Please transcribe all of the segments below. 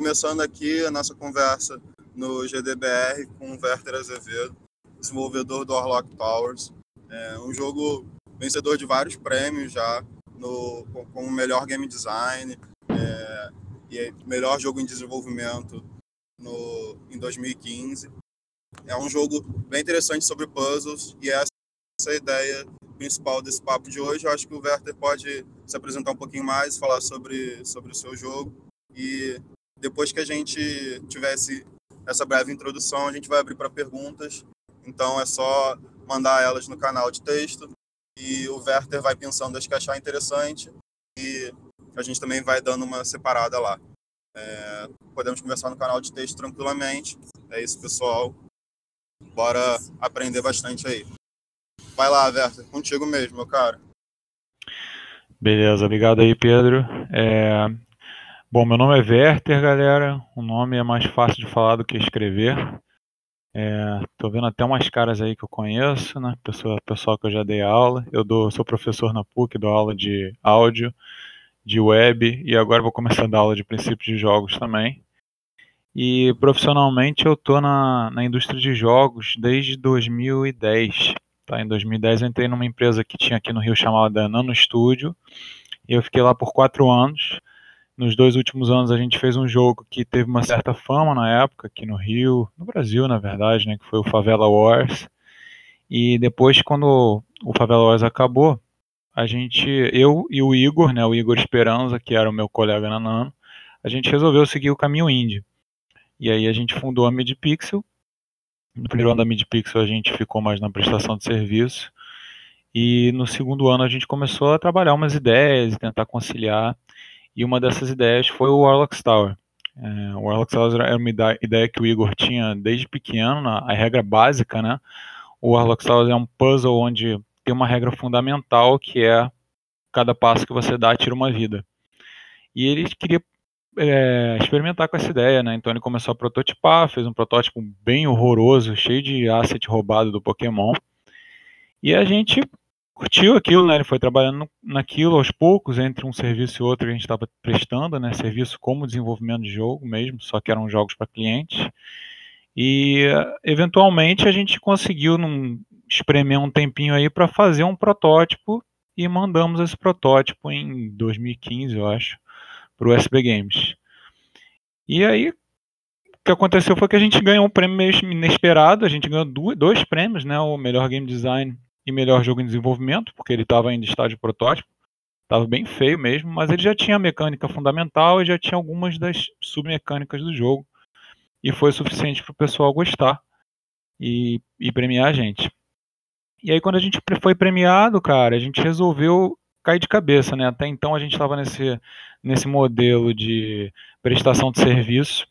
começando aqui a nossa conversa no GDBR com o Werther Azevedo, desenvolvedor do Orlock Towers. É um jogo vencedor de vários prêmios já, no, com o melhor game design é, e melhor jogo em desenvolvimento no, em 2015. É um jogo bem interessante sobre puzzles e essa é a ideia principal desse papo de hoje. Eu acho que o Werther pode se apresentar um pouquinho mais, falar sobre, sobre o seu jogo e depois que a gente tivesse essa breve introdução, a gente vai abrir para perguntas. Então é só mandar elas no canal de texto e o Werther vai pensando as que achar interessante e a gente também vai dando uma separada lá. É, podemos conversar no canal de texto tranquilamente. É isso, pessoal. Bora aprender bastante aí. Vai lá, Werther, contigo mesmo, meu cara. Beleza, obrigado aí, Pedro. É... Bom, meu nome é Werther, galera. O nome é mais fácil de falar do que escrever. É, tô vendo até umas caras aí que eu conheço, né? Pessoa, pessoal que eu já dei aula. Eu dou, sou professor na PUC, dou aula de áudio, de web e agora vou começar a dar aula de princípios de jogos também. E profissionalmente eu tô na, na indústria de jogos desde 2010. Tá? Em 2010 eu entrei numa empresa que tinha aqui no Rio chamada Nano Studio e eu fiquei lá por quatro anos nos dois últimos anos a gente fez um jogo que teve uma certa fama na época, aqui no Rio, no Brasil, na verdade, né, que foi o Favela Wars. E depois, quando o Favela Wars acabou, a gente, eu e o Igor, né, o Igor Esperança, que era o meu colega na Nano, a gente resolveu seguir o caminho indie. E aí a gente fundou a MidPixel. No primeiro ano da MidPixel a gente ficou mais na prestação de serviço. E no segundo ano a gente começou a trabalhar umas ideias e tentar conciliar e uma dessas ideias foi o Warlock Tower. É, o Warlock Tower era uma ideia que o Igor tinha desde pequeno, a regra básica, né? O Warlock Tower é um puzzle onde tem uma regra fundamental que é cada passo que você dá tira uma vida. E ele queria é, experimentar com essa ideia, né? Então ele começou a prototipar, fez um protótipo bem horroroso, cheio de asset roubado do Pokémon. E a gente curtiu aquilo, né? Ele foi trabalhando naquilo aos poucos, entre um serviço e outro a gente estava prestando, né? Serviço como desenvolvimento de jogo mesmo, só que eram jogos para clientes. E eventualmente a gente conseguiu num, espremer um tempinho aí para fazer um protótipo e mandamos esse protótipo em 2015, eu acho, para o SB Games. E aí o que aconteceu foi que a gente ganhou um prêmio meio inesperado, a gente ganhou dois prêmios, né? O melhor game design e melhor jogo em desenvolvimento, porque ele estava ainda em estágio protótipo. Estava bem feio mesmo, mas ele já tinha a mecânica fundamental e já tinha algumas das submecânicas do jogo. E foi suficiente para o pessoal gostar e, e premiar a gente. E aí quando a gente foi premiado, cara, a gente resolveu cair de cabeça, né? Até então a gente estava nesse, nesse modelo de prestação de serviço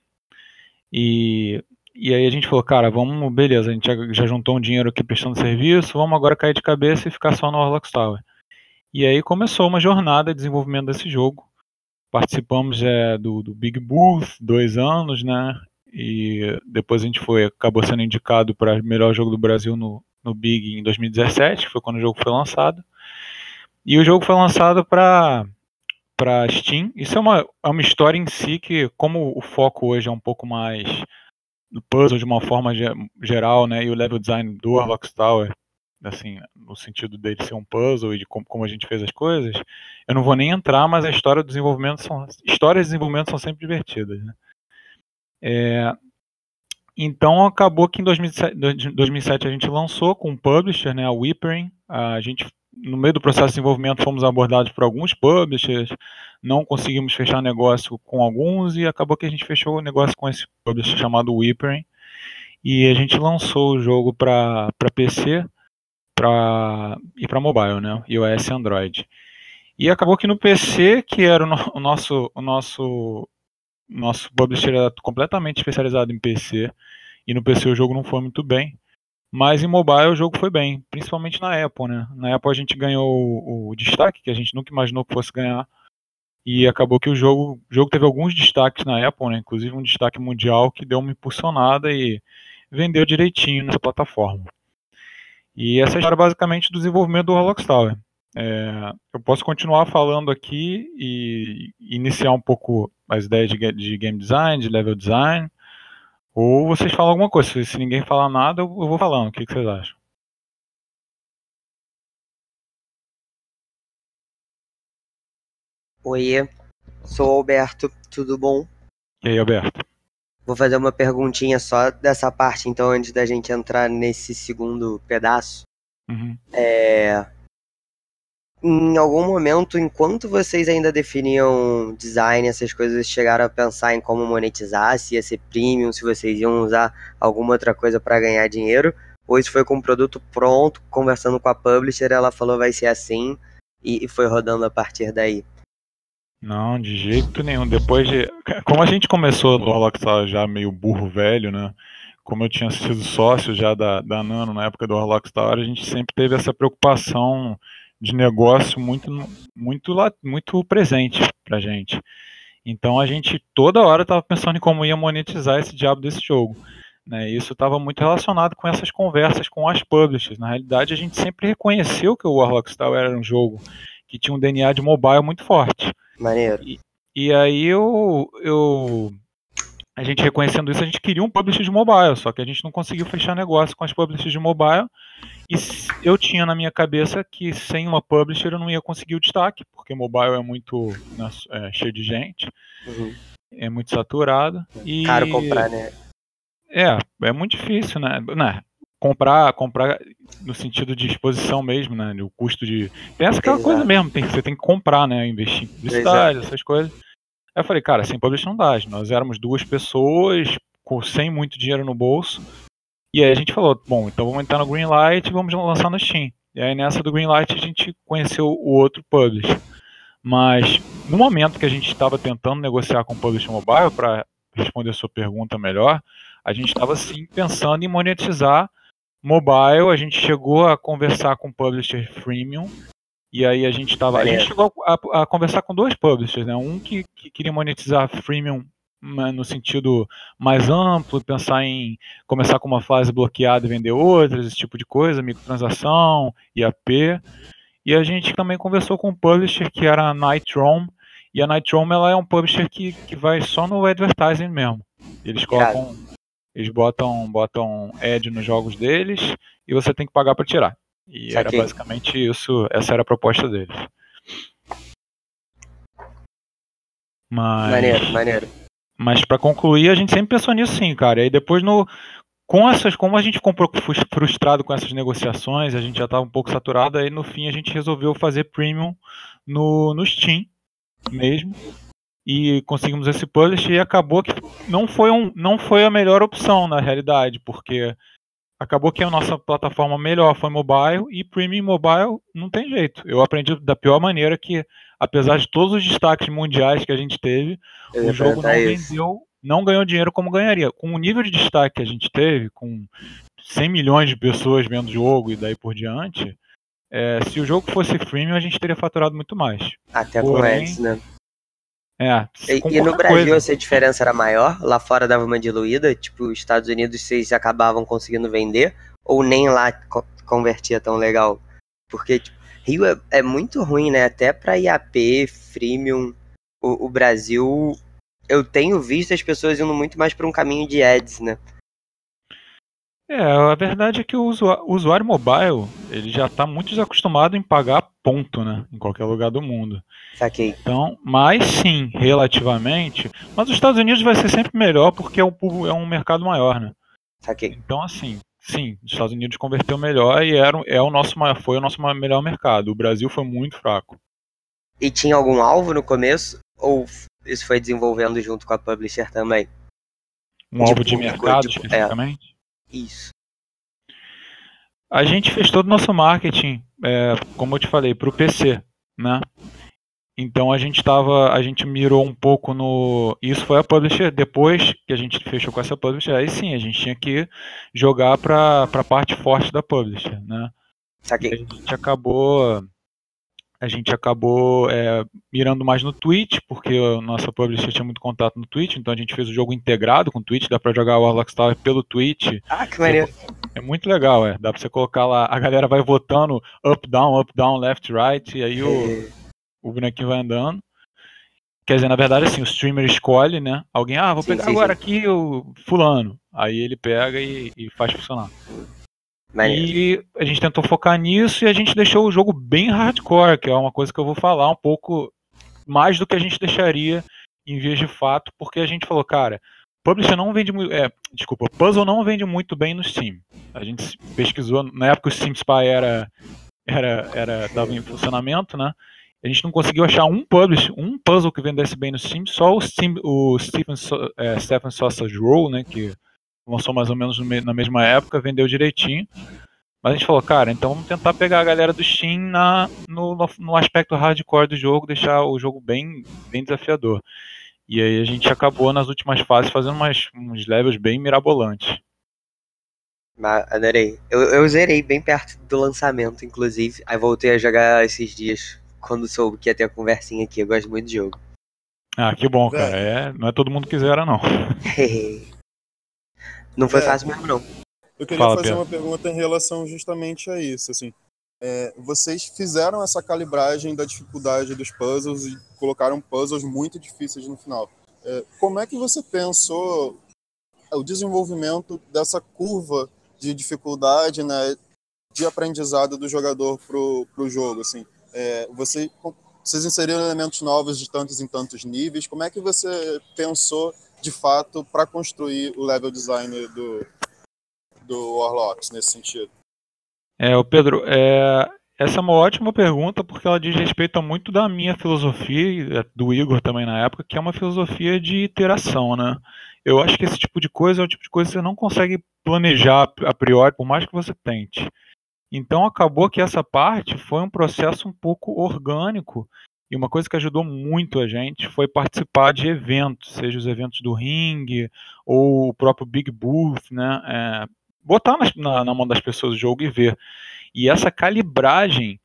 e e aí a gente falou, cara, vamos, beleza, a gente já, já juntou um dinheiro aqui prestando serviço, vamos agora cair de cabeça e ficar só no Orlox Tower. E aí começou uma jornada de desenvolvimento desse jogo. Participamos é, do, do Big Booth, dois anos, né? E depois a gente foi, acabou sendo indicado para melhor jogo do Brasil no, no Big em 2017, que foi quando o jogo foi lançado. E o jogo foi lançado para para Steam. Isso é uma, é uma história em si que, como o foco hoje é um pouco mais do puzzle de uma forma geral, né, e o level design do Warlock Tower, assim, no sentido dele ser um puzzle e de como, como, a gente fez as coisas, eu não vou nem entrar, mas a história do desenvolvimento são histórias de desenvolvimento são sempre divertidas, né? É, então acabou que em 2007, 2007, a gente lançou com um publisher, né, a Whippering, a gente no meio do processo de desenvolvimento fomos abordados por alguns publishers, não conseguimos fechar negócio com alguns e acabou que a gente fechou o negócio com esse publisher chamado Whippering e a gente lançou o jogo para PC pra, e para mobile, né, iOS e Android. E acabou que no PC, que era o, no, o nosso o nosso nosso publisher era completamente especializado em PC e no PC o jogo não foi muito bem. Mas em mobile o jogo foi bem, principalmente na Apple, né? Na Apple a gente ganhou o, o destaque que a gente nunca imaginou que fosse ganhar. E acabou que o jogo, o jogo teve alguns destaques na Apple, né? Inclusive um destaque mundial que deu uma impulsionada e vendeu direitinho nessa plataforma. E essa é história basicamente do desenvolvimento do Roblox Tower. É, eu posso continuar falando aqui e iniciar um pouco as ideias de, de game design, de level design, ou vocês falam alguma coisa. Se, se ninguém falar nada, eu, eu vou falando. O que, que vocês acham? Oi, sou o Alberto, tudo bom? E aí, Alberto? Vou fazer uma perguntinha só dessa parte, então, antes da gente entrar nesse segundo pedaço. Uhum. É... Em algum momento, enquanto vocês ainda definiam design, essas coisas, chegaram a pensar em como monetizar, se ia ser premium, se vocês iam usar alguma outra coisa para ganhar dinheiro? Ou isso foi com o produto pronto, conversando com a publisher, ela falou vai ser assim, e foi rodando a partir daí? Não, de jeito nenhum. Depois de. Como a gente começou no Rockstar já meio burro velho, né? Como eu tinha sido sócio já da, da Nano na época do Rockstar, a gente sempre teve essa preocupação de negócio muito, muito, muito presente pra gente. Então a gente toda hora estava pensando em como ia monetizar esse diabo desse jogo. Né? Isso estava muito relacionado com essas conversas com as publishers. Na realidade, a gente sempre reconheceu que o Warlock Star era um jogo que tinha um DNA de mobile muito forte. Maneiro. E, e aí eu, eu. A gente reconhecendo isso, a gente queria um publisher de mobile, só que a gente não conseguiu fechar negócio com as publishers de mobile. E eu tinha na minha cabeça que sem uma publisher eu não ia conseguir o destaque, porque mobile é muito né, é, cheio de gente, uhum. é muito saturado. E... Caro comprar, né? É, é muito difícil, né? né? comprar, comprar no sentido de exposição mesmo, né? O custo de. Tem essa aquela Exato. coisa mesmo, tem, você tem que comprar, né? Investir em publicidade, essas coisas. Aí eu falei, cara, sem publish não dá. Nós éramos duas pessoas, com, sem muito dinheiro no bolso. E aí a gente falou, bom, então vamos entrar no Greenlight e vamos lançar no Steam. E aí nessa do Greenlight a gente conheceu o outro publish. Mas no momento que a gente estava tentando negociar com o Publisher Mobile, para responder a sua pergunta melhor, a gente estava sim pensando em monetizar Mobile, a gente chegou a conversar com publisher freemium. E aí a gente estava. A gente chegou a, a, conversar com dois publishers, né? Um que, que queria monetizar freemium no sentido mais amplo, pensar em começar com uma fase bloqueada e vender outras, esse tipo de coisa, microtransação, IAP. E a gente também conversou com um publisher que era a Nightron, e a Nightron ela é um publisher que, que vai só no advertising mesmo. Eles colocam eles botam, botam ad nos jogos deles e você tem que pagar para tirar. E era basicamente isso, essa era a proposta deles. Mas, maneiro, maneiro. Mas para concluir, a gente sempre pensou nisso sim, cara. E aí depois no com essas, como a gente comprou frustrado com essas negociações, a gente já estava um pouco saturado, aí no fim a gente resolveu fazer premium no, no Steam mesmo e conseguimos esse publish e acabou que não foi, um, não foi a melhor opção na realidade, porque acabou que a nossa plataforma melhor foi mobile e premium mobile não tem jeito. Eu aprendi da pior maneira que, apesar de todos os destaques mundiais que a gente teve, Eu o jogo não vendeu, não ganhou dinheiro como ganharia. Com o nível de destaque que a gente teve, com 100 milhões de pessoas vendo o jogo e daí por diante, é, se o jogo fosse freemium, a gente teria faturado muito mais. Até Porém, com ads, né? É, e, e no Brasil coisa. essa diferença era maior? Lá fora dava uma diluída? Tipo, os Estados Unidos vocês acabavam conseguindo vender? Ou nem lá co convertia tão legal? Porque tipo, Rio é, é, muito ruim, né? Até pra IAP, freemium, o, o Brasil... Eu tenho visto as pessoas indo muito mais para um caminho de ads, né? É, a verdade é que o usuário, o usuário mobile, ele já está muito desacostumado em pagar ponto, né? Em qualquer lugar do mundo. Saquei. Então, mas sim, relativamente. Mas os Estados Unidos vai ser sempre melhor porque é um, é um mercado maior, né? Saquei. Então, assim, sim, os Estados Unidos converteu melhor e era, é o nosso, foi o nosso melhor mercado. O Brasil foi muito fraco. E tinha algum alvo no começo? Ou isso foi desenvolvendo junto com a publisher também? Um tipo, alvo de mercado, tipo, especificamente? É. Isso. A gente fez todo o nosso marketing, é, como eu te falei, para o PC, né? Então a gente estava, a gente mirou um pouco no, isso foi a publisher. Depois que a gente fechou com essa publisher, aí sim a gente tinha que jogar para a parte forte da publisher, né? Saquei. A gente acabou a gente acabou é, mirando mais no Twitch, porque a nossa publisher tinha muito contato no Twitch, então a gente fez o jogo integrado com o Twitch, dá pra jogar o Warlock Tower pelo Twitch. Ah, que maneiro. É muito legal, é. Dá pra você colocar lá, a galera vai votando up, down, up, down, left, right, e aí o, o bonequinho vai andando. Quer dizer, na verdade, assim, o streamer escolhe, né? Alguém, ah, vou Sim, pegar sim, agora sim. aqui o fulano. Aí ele pega e, e faz funcionar. Maneiro. E a gente tentou focar nisso e a gente deixou o jogo bem hardcore, que é uma coisa que eu vou falar um pouco mais do que a gente deixaria em vias de fato, porque a gente falou, cara, publisher não vende muito. É, desculpa, puzzle não vende muito bem no Steam. A gente pesquisou, na época o Steam Spy era, era, era, tava em funcionamento, né? A gente não conseguiu achar um publish, um puzzle que vendesse bem no Steam, só o, Steam, o Stephen, é, Stephen Sausage Roll, né? Que lançou mais ou menos no me- na mesma época, vendeu direitinho. Mas a gente falou, cara, então vamos tentar pegar a galera do Steam na, no, no- aspecto hardcore do jogo, deixar o jogo bem, bem desafiador. E aí a gente acabou nas últimas fases fazendo umas, uns levels bem mirabolantes. Adorei. Eu, eu zerei bem perto do lançamento, inclusive. Aí voltei a jogar esses dias, quando soube que ia ter a conversinha aqui. Eu gosto muito do jogo. Ah, que bom, cara. É, não é todo mundo que zera, não. Não foi É. fácil mesmo, não. Eu queria Fala, fazer Pedro. uma pergunta em relação justamente a isso. Assim, É, vocês fizeram essa calibragem da dificuldade dos puzzles e colocaram puzzles muito difíceis no final. É, como é que você pensou o desenvolvimento dessa curva de dificuldade, né, de aprendizado do jogador pro, pro jogo? Assim, É, você, vocês inseriram elementos novos de tantos em tantos níveis. Como é que você pensou de fato para construir o level design do, do Warlocks nesse sentido? É, o Pedro, é, essa é uma ótima pergunta porque ela diz respeito a muito da minha filosofia é, do Igor também na época, que é uma filosofia de iteração, né? Eu acho que esse tipo de coisa é o tipo de coisa que você não consegue planejar a priori, por mais que você tente. Então acabou que essa parte foi um processo um pouco orgânico e uma coisa que ajudou muito a gente foi participar de eventos, seja os eventos do ringue ou o próprio Big Booth, né? É, botar na, na mão das pessoas o jogo e ver. E essa calibragem,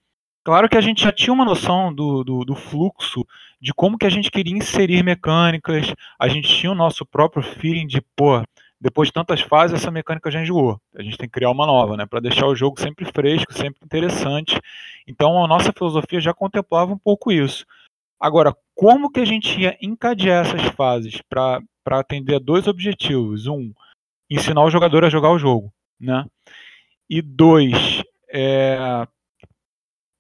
claro que a gente já tinha uma noção do, do, do fluxo, de como que a gente queria inserir mecânicas, a gente tinha o nosso próprio feeling de, pô, depois de tantas fases, essa mecânica já enjoou. A gente tem que criar uma nova, né? Para deixar o jogo sempre fresco, sempre interessante. Então a nossa filosofia já contemplava um pouco isso. Agora, como que a gente ia encadear essas fases para atender a dois objetivos? Um, ensinar o jogador a jogar o jogo, né? E dois, é,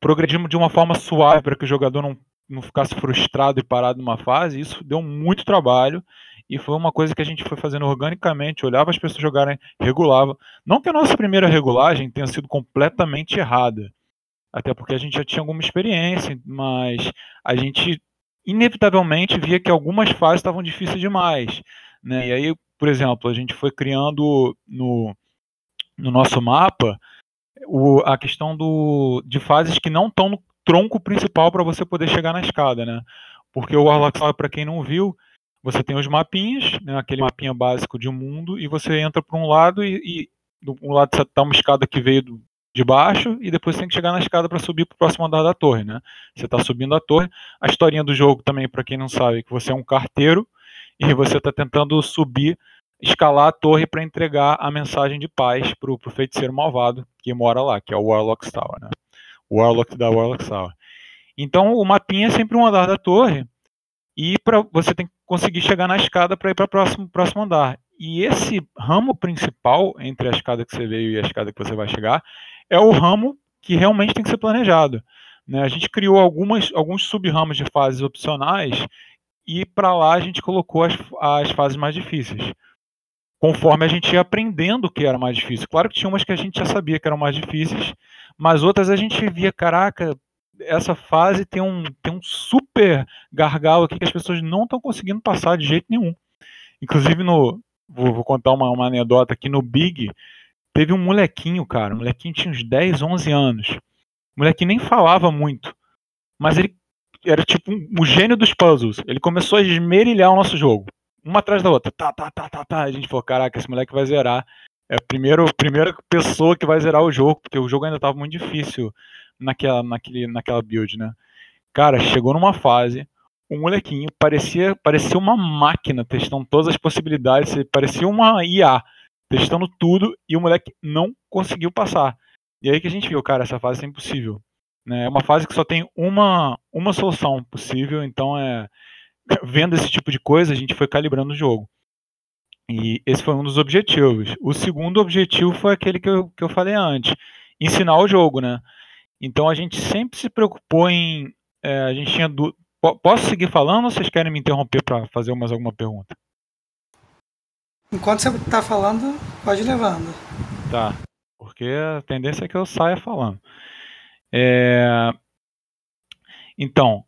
progredir de uma forma suave para que o jogador não, não ficasse frustrado e parado numa fase. Isso deu muito trabalho e foi uma coisa que a gente foi fazendo organicamente, olhava as pessoas jogarem, regulava. Não que a nossa primeira regulagem tenha sido completamente errada, até porque a gente já tinha alguma experiência, mas a gente inevitavelmente via que algumas fases estavam difíceis demais. Né? E aí, por exemplo, a gente foi criando no, no nosso mapa o, a questão do, de fases que não estão no tronco principal para você poder chegar na escada, né? Porque o Warlock para quem não viu, você tem os mapinhas, né, aquele mapinha básico de um mundo, e você entra para um lado e, e do um lado está uma escada que veio do, de baixo e depois você tem que chegar na escada para subir para o próximo andar da torre, né? Você está subindo a torre. A historinha do jogo também, para quem não sabe, é que você é um carteiro e você está tentando subir, escalar a torre para entregar a mensagem de paz para o feiticeiro malvado que mora lá, que é o Warlock Tower, né? O Warlock da Warlock Tower. Então o mapinha é sempre um andar da torre e para você tem que conseguir chegar na escada para ir para o próximo, próximo andar. E esse ramo principal entre a escada que você veio e a escada que você vai chegar é o ramo que realmente tem que ser planejado. Né? A gente criou algumas, alguns sub-ramos de fases opcionais e para lá a gente colocou as, as fases mais difíceis. Conforme a gente ia aprendendo o que era mais difícil. Claro que tinha umas que a gente já sabia que eram mais difíceis, mas outras a gente via, caraca, essa fase tem um, tem um super gargalo aqui que as pessoas não estão conseguindo passar de jeito nenhum. Inclusive, no, vou, vou contar uma, uma, anedota aqui no Big, teve um molequinho, cara, um molequinho tinha uns 10, 11 anos. O molequinho nem falava muito, mas ele era tipo um, o gênio dos puzzles. Ele começou a esmerilhar o nosso jogo, uma atrás da outra. Tá, tá, tá, tá, tá. A gente falou, caraca, esse moleque vai zerar. É a primeira, primeira pessoa que vai zerar o jogo, porque o jogo ainda estava muito difícil naquela, naquele, naquela build, né? Cara, chegou numa fase, o molequinho parecia, parecia uma máquina testando todas as possibilidades, parecia uma IA testando tudo e o moleque não conseguiu passar. E aí que a gente viu, cara, essa fase é impossível. Né? É uma fase que só tem uma, uma solução possível, então é vendo esse tipo de coisa, a gente foi calibrando o jogo. E esse foi um dos objetivos. O segundo objetivo foi aquele que eu, que eu falei antes, ensinar o jogo, né? Então a gente sempre se preocupou em. É, a gente tinha. Du... Posso seguir falando ou vocês querem me interromper para fazer mais alguma pergunta? Enquanto você está falando, pode ir levando. Tá, porque a tendência é que eu saia falando. É... Então,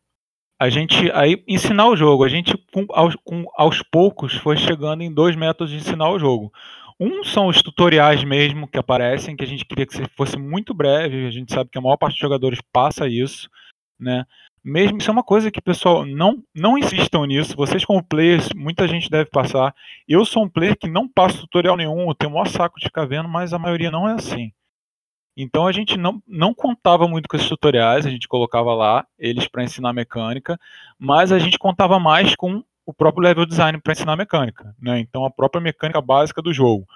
a gente aí ensinar o jogo, a gente com, aos, com, aos poucos foi chegando em dois métodos de ensinar o jogo. Um são os tutoriais mesmo que aparecem, que a gente queria que fosse muito breve, a gente sabe que a maior parte dos jogadores passa isso, né? Mesmo isso é uma coisa que, pessoal, não não insistam nisso. Vocês como players, muita gente deve passar. Eu sou um player que não passo tutorial nenhum, eu tenho o maior saco de ficar vendo, mas a maioria não é assim. Então a gente não, não contava muito com esses tutoriais, a gente colocava lá eles para ensinar mecânica, mas a gente contava mais com o próprio level design para ensinar mecânica. Né? Então a própria mecânica básica do jogo.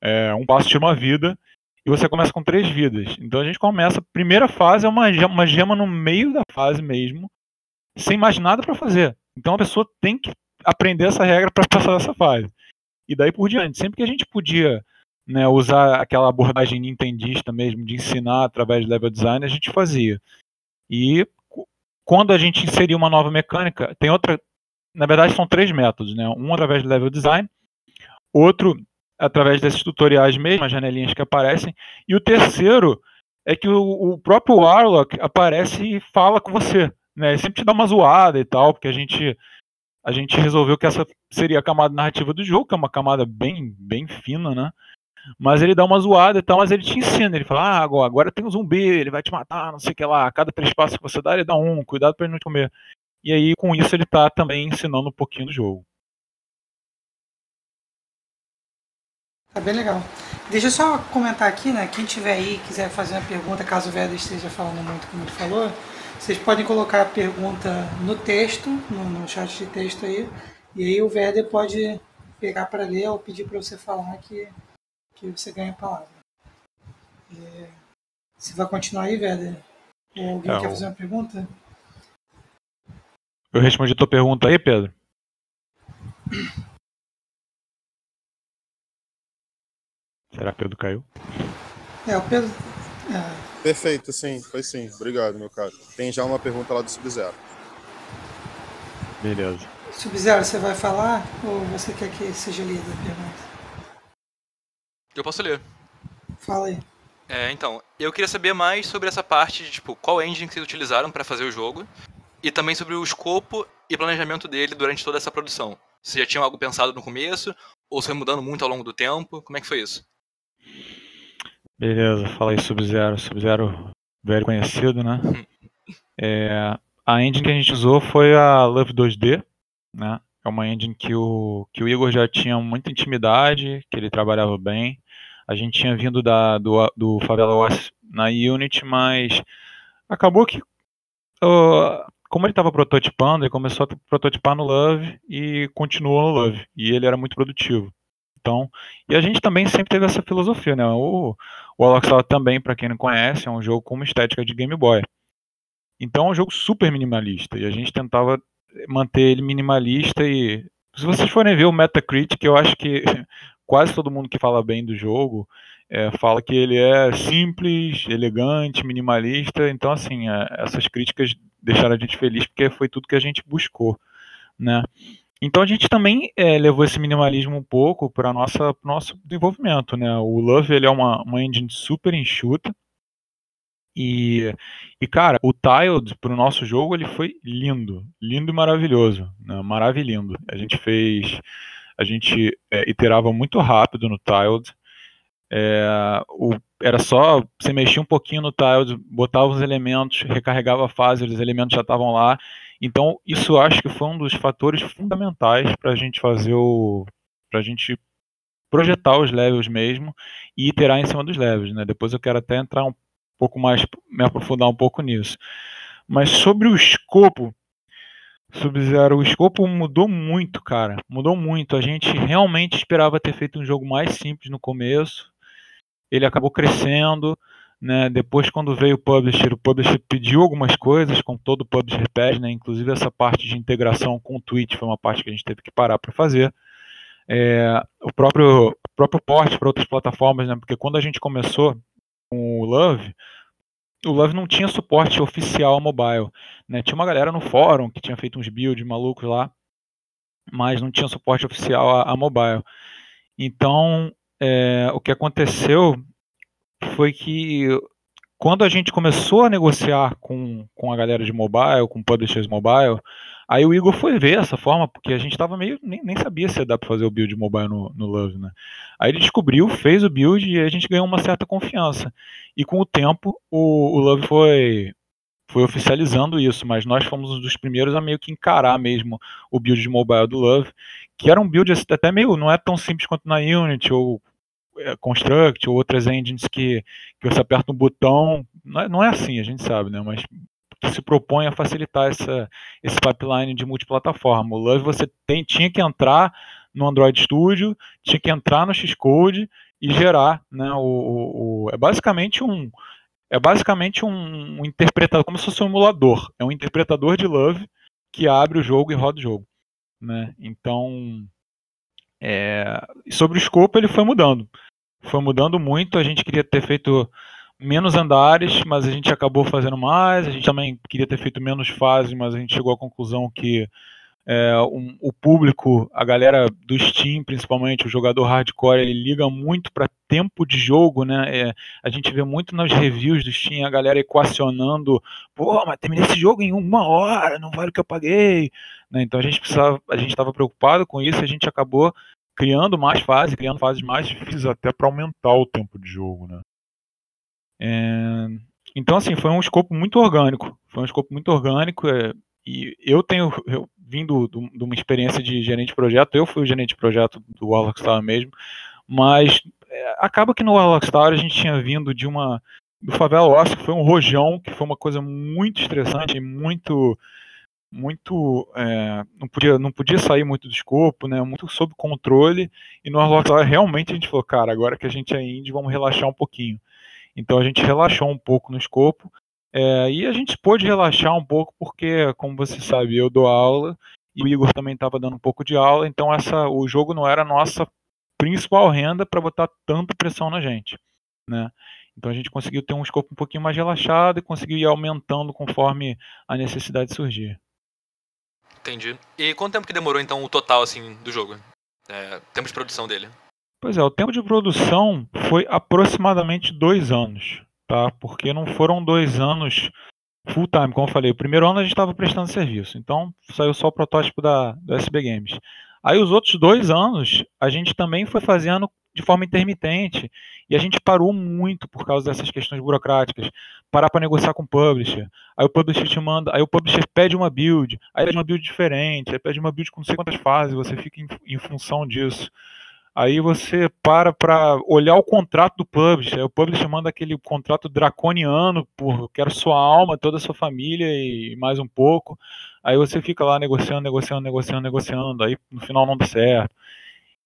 É, um passo tira uma vida e você começa com três vidas. Então a gente começa, a primeira fase é uma, uma gema no meio da fase mesmo, sem mais nada para fazer. Então a pessoa tem que aprender essa regra para passar dessa fase. E daí por diante, sempre que a gente podia né, usar aquela abordagem nintendista mesmo, de ensinar através do level design, a gente fazia. E quando a gente inseria uma nova mecânica, tem outra. Na verdade, são três métodos, né? Um através do level design, outro através desses tutoriais mesmo, as janelinhas que aparecem, e o terceiro é que o, o próprio Warlock aparece e fala com você, né? Ele sempre te dá uma zoada e tal, porque a gente a gente resolveu que essa seria a camada narrativa do jogo, que é uma camada bem bem fina, né? Mas ele dá uma zoada e tal, mas ele te ensina. Ele fala: ah, agora, agora tem um zumbi, ele vai te matar, não sei o que lá. A cada três passos que você dá, ele dá um, cuidado para ele não te comer. E aí, com isso, ele tá também ensinando um pouquinho do jogo. Tá bem legal. Deixa eu só comentar aqui, né? Quem tiver aí quiser fazer uma pergunta, caso o Veda esteja falando muito como ele falou, vocês podem colocar a pergunta no texto, no, no chat de texto aí, e aí o Veda pode pegar para ler ou pedir para você falar que que você ganha a palavra. É, você vai continuar aí, Véder? Ou alguém é, quer fazer uma pergunta? Eu respondi a tua pergunta aí, Pedro? Será que Pedro caiu? É, o Pedro. É... Perfeito, sim, foi sim. Obrigado, meu caro. Tem já uma pergunta lá do Sub-Zero. Beleza. Sub-Zero, você vai falar ou você quer que seja lida a pergunta? Eu posso ler. Fala aí. É, então, eu queria saber mais sobre essa parte de, tipo, qual engine que vocês utilizaram para fazer o jogo e também sobre o escopo e planejamento dele durante toda essa produção. Se já tinham algo pensado no começo ou se foi mudando muito ao longo do tempo, como é que foi isso? Beleza, fala aí Sub-Zero. Sub-Zero velho conhecido, né? é, a engine que a gente usou foi a Love 2D, né? É uma engine que o, que o Igor já tinha muita intimidade, que ele trabalhava bem. A gente tinha vindo da, do, do Favela OS na Unity, mas acabou que, uh, como ele estava prototipando, ele começou a prototipar no Love e continuou no Love. E ele era muito produtivo. Então, e a gente também sempre teve essa filosofia, né? O, o Aloxal também, para quem não conhece, é um jogo com uma estética de Game Boy. Então é um jogo super minimalista e a gente tentava manter ele minimalista e se vocês forem ver o Metacritic, eu acho que quase todo mundo que fala bem do jogo é, fala que ele é simples, elegante, minimalista. Então, assim, é, essas críticas deixaram a gente feliz porque foi tudo que a gente buscou, né? Então a gente também é, levou esse minimalismo um pouco para nossa nosso desenvolvimento, né? O Love ele é uma, uma engine super enxuta, e, e cara, o Tiled pro nosso jogo ele foi lindo, lindo e maravilhoso, né? maravilhoso. A gente fez, a gente é, iterava muito rápido no Tiled. É, o, era só você mexia um pouquinho no Tiled, botava os elementos, recarregava a fase, os elementos já estavam lá. Então isso acho que foi um dos fatores fundamentais para a gente fazer o, para a gente projetar os levels mesmo e iterar em cima dos levels, né? Depois eu quero até entrar um pouco mais, me aprofundar um pouco nisso. Mas sobre o escopo, Sub-Zero, o escopo mudou muito, cara. Mudou muito. A gente realmente esperava ter feito um jogo mais simples no começo. Ele acabou crescendo. Né? Depois, quando veio o publisher, o publisher pediu algumas coisas, como todo publisher pede, né? inclusive essa parte de integração com o Twitch foi uma parte que a gente teve que parar para fazer. É, o próprio, próprio porte para outras plataformas, né? porque quando a gente começou com o Love, o Love não tinha suporte oficial mobile. Né? Tinha uma galera no fórum que tinha feito uns builds malucos lá, mas não tinha suporte oficial a, a mobile. Então, é, o que aconteceu foi que quando a gente começou a negociar com, com a galera de mobile, com publishers mobile, aí o Igor foi ver essa forma, porque a gente estava meio. Nem, nem sabia se dá para fazer o build mobile no, no Love, né? Aí ele descobriu, fez o build e a gente ganhou uma certa confiança. E com o tempo, o, o Love foi, foi oficializando isso, mas nós fomos um dos primeiros a meio que encarar mesmo o build de mobile do Love, que era um build até meio, não é tão simples quanto na Unity ou Construct ou outras engines que, que você aperta um botão. Não é, não é assim, a gente sabe, né? Mas que se propõe a facilitar essa, esse pipeline de multiplataforma. O Love você tem, tinha que entrar no Android Studio, tinha que entrar no Xcode e gerar, né? O, o é basicamente um é basicamente um, um, interpretador, como se fosse um emulador. É um interpretador de Love que abre o jogo e roda o jogo, né? Então, é, sobre o escopo ele foi mudando foi mudando muito. A gente queria ter feito menos andares, mas a gente acabou fazendo mais. A gente também queria ter feito menos fases, mas a gente chegou à conclusão que é, um, o público, a galera do Steam, principalmente, o jogador hardcore, ele liga muito para tempo de jogo, né? É, a gente vê muito nas reviews do Steam a galera equacionando, pô, mas terminei esse jogo em uma hora, não vale o que eu paguei. Né? Então a gente precisava, a gente estava preocupado com isso, e a gente acabou criando mais fases, criando fases mais difíceis até para aumentar o tempo de jogo, né? É... Então, assim, foi um escopo muito orgânico. Foi um escopo muito orgânico. É... E eu tenho eu, vindo de uma experiência de gerente de projeto, eu fui o gerente de projeto do Warlock Star mesmo, mas é, acaba que no Warlock Star a gente tinha vindo de uma do Favela Oscar, que foi um rojão, que foi uma coisa muito estressante, muito muito é, não podia não podia sair muito do escopo, né? Muito sob controle e no Warlock realmente a gente falou, cara, agora que a gente é indie, vamos relaxar um pouquinho. Então a gente relaxou um pouco no escopo é, e a gente pôde relaxar um pouco porque, como você sabe, eu dou aula e o Igor também estava dando um pouco de aula, então essa o jogo não era a nossa principal renda para botar tanta pressão na gente, né? Então a gente conseguiu ter um escopo um pouquinho mais relaxado e conseguiu ir aumentando conforme a necessidade surgia. Entendi. E quanto tempo que demorou, então, o total, assim, do jogo? É, tempo de produção dele? Pois é, o tempo de produção foi aproximadamente dois anos, tá? Porque não foram dois anos full time, como eu falei. O primeiro ano a gente estava prestando serviço, então saiu só o protótipo da, da SB Games. Aí os outros dois anos a gente também foi fazendo de forma intermitente. E a gente parou muito por causa dessas questões burocráticas. Parar para negociar com o publisher. Aí o publisher te manda, aí o publisher pede uma build, aí pede uma build diferente, aí pede uma build com não sei quantas fases, você fica em, em função disso. Aí você para para olhar o contrato do publisher, aí o publisher manda aquele contrato draconiano, por quero sua alma, toda a sua família e mais um pouco. Aí você fica lá negociando, negociando, negociando, negociando, aí no final não dá certo.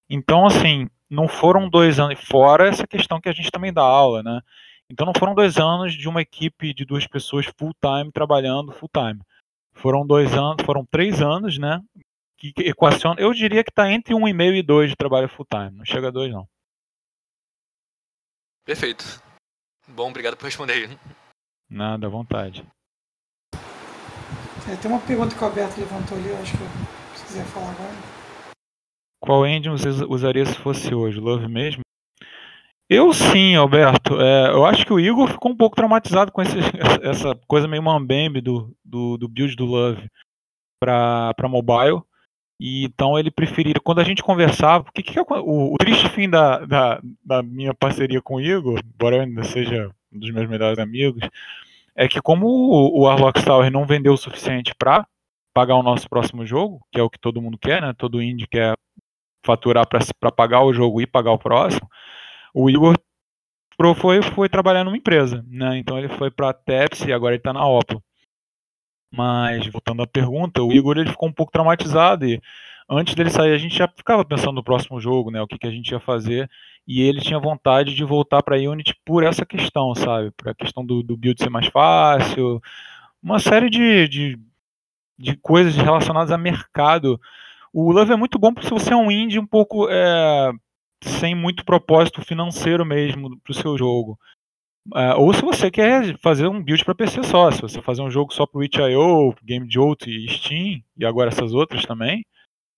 Então, assim, não foram dois anos, fora essa questão que a gente também dá aula, né? Então não foram dois anos de uma equipe de duas pessoas full time trabalhando full time. Foram dois anos, foram três anos, né? Que equaciona, eu diria que está entre um e meio e dois de trabalho full time. Não chega a dois não. Perfeito. Bom, obrigado por responder aí. Nada, à vontade. É, tem uma pergunta que o Alberto levantou ali, eu acho que se quiser falar agora. Qual engine você usaria se fosse hoje? Love mesmo? Eu sim, Alberto. É, eu acho que o Igor ficou um pouco traumatizado com esse, essa coisa meio mambembe do, do, do build do Love para mobile. E, então ele preferiria. Quando a gente conversava, que é o, o, triste fim da, da, da, minha parceria com o Igor, embora eu ainda seja um dos meus melhores amigos, é que como o, o Warlock Tower não vendeu o suficiente para pagar o nosso próximo jogo, que é o que todo mundo quer, né? Todo indie quer faturar para pagar o jogo e pagar o próximo, o Igor foi, foi trabalhar numa empresa, né? Então ele foi para a Tepsi e agora ele está na Opel. Mas, voltando à pergunta, o Igor ele ficou um pouco traumatizado e antes dele sair a gente já ficava pensando no próximo jogo, né, o que, que a gente ia fazer, e ele tinha vontade de voltar para Unity por essa questão, sabe, por a questão do, do build ser mais fácil, uma série de, de, de coisas relacionadas a mercado. O Love é muito bom se você é um indie um pouco é, sem muito propósito financeiro mesmo para o seu jogo. É, ou se você quer fazer um build para PC só, se você fazer um jogo só para itch.io, Game Jolt e Steam, e agora essas outras também,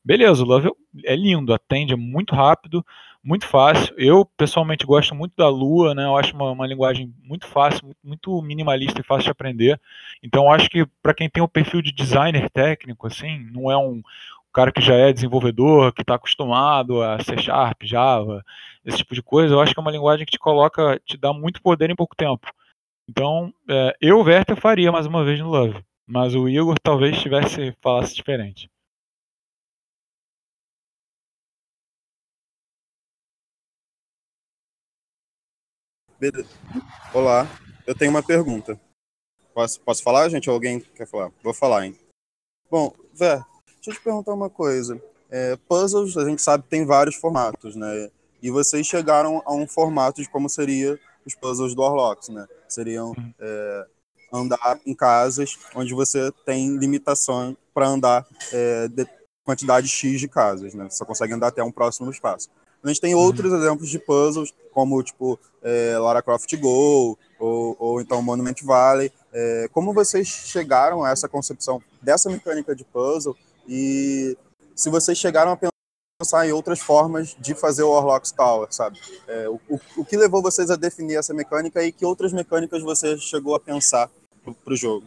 beleza, o Love é lindo, atende é muito rápido, muito fácil. Eu, pessoalmente, gosto muito da Lua, né? Eu acho uma, uma linguagem muito fácil, muito minimalista e fácil de aprender. Então, acho que para quem tem o perfil de designer técnico, assim, não é um, cara que já é desenvolvedor, que está acostumado a C Sharp, Java, esse tipo de coisa, eu acho que é uma linguagem que te coloca, te dá muito poder em pouco tempo. Então, é, eu, Werther, faria mais uma vez no Love, mas o Igor talvez tivesse falasse diferente. Beleza. Olá, eu tenho uma pergunta. Posso, posso falar, gente? Alguém quer falar? Vou falar, hein? Bom, Vé, Deixa eu te perguntar uma coisa. É, puzzles, a gente sabe tem vários formatos, né? E vocês chegaram a um formato de como seria os puzzles do Orlox, né? Seriam uhum. é, andar em casas onde você tem limitação para andar é, de quantidade X de casas, né? Você consegue andar até um próximo espaço. A gente tem uhum. outros exemplos de puzzles, como tipo é, Lara Croft Go, ou, ou então Monument Valley. É, como vocês chegaram a essa concepção dessa mecânica de puzzle e se vocês chegaram a pensar em outras formas de fazer o Orlocks Tower, sabe? É, o, o, que levou vocês a definir essa mecânica e que outras mecânicas você chegou a pensar para o jogo?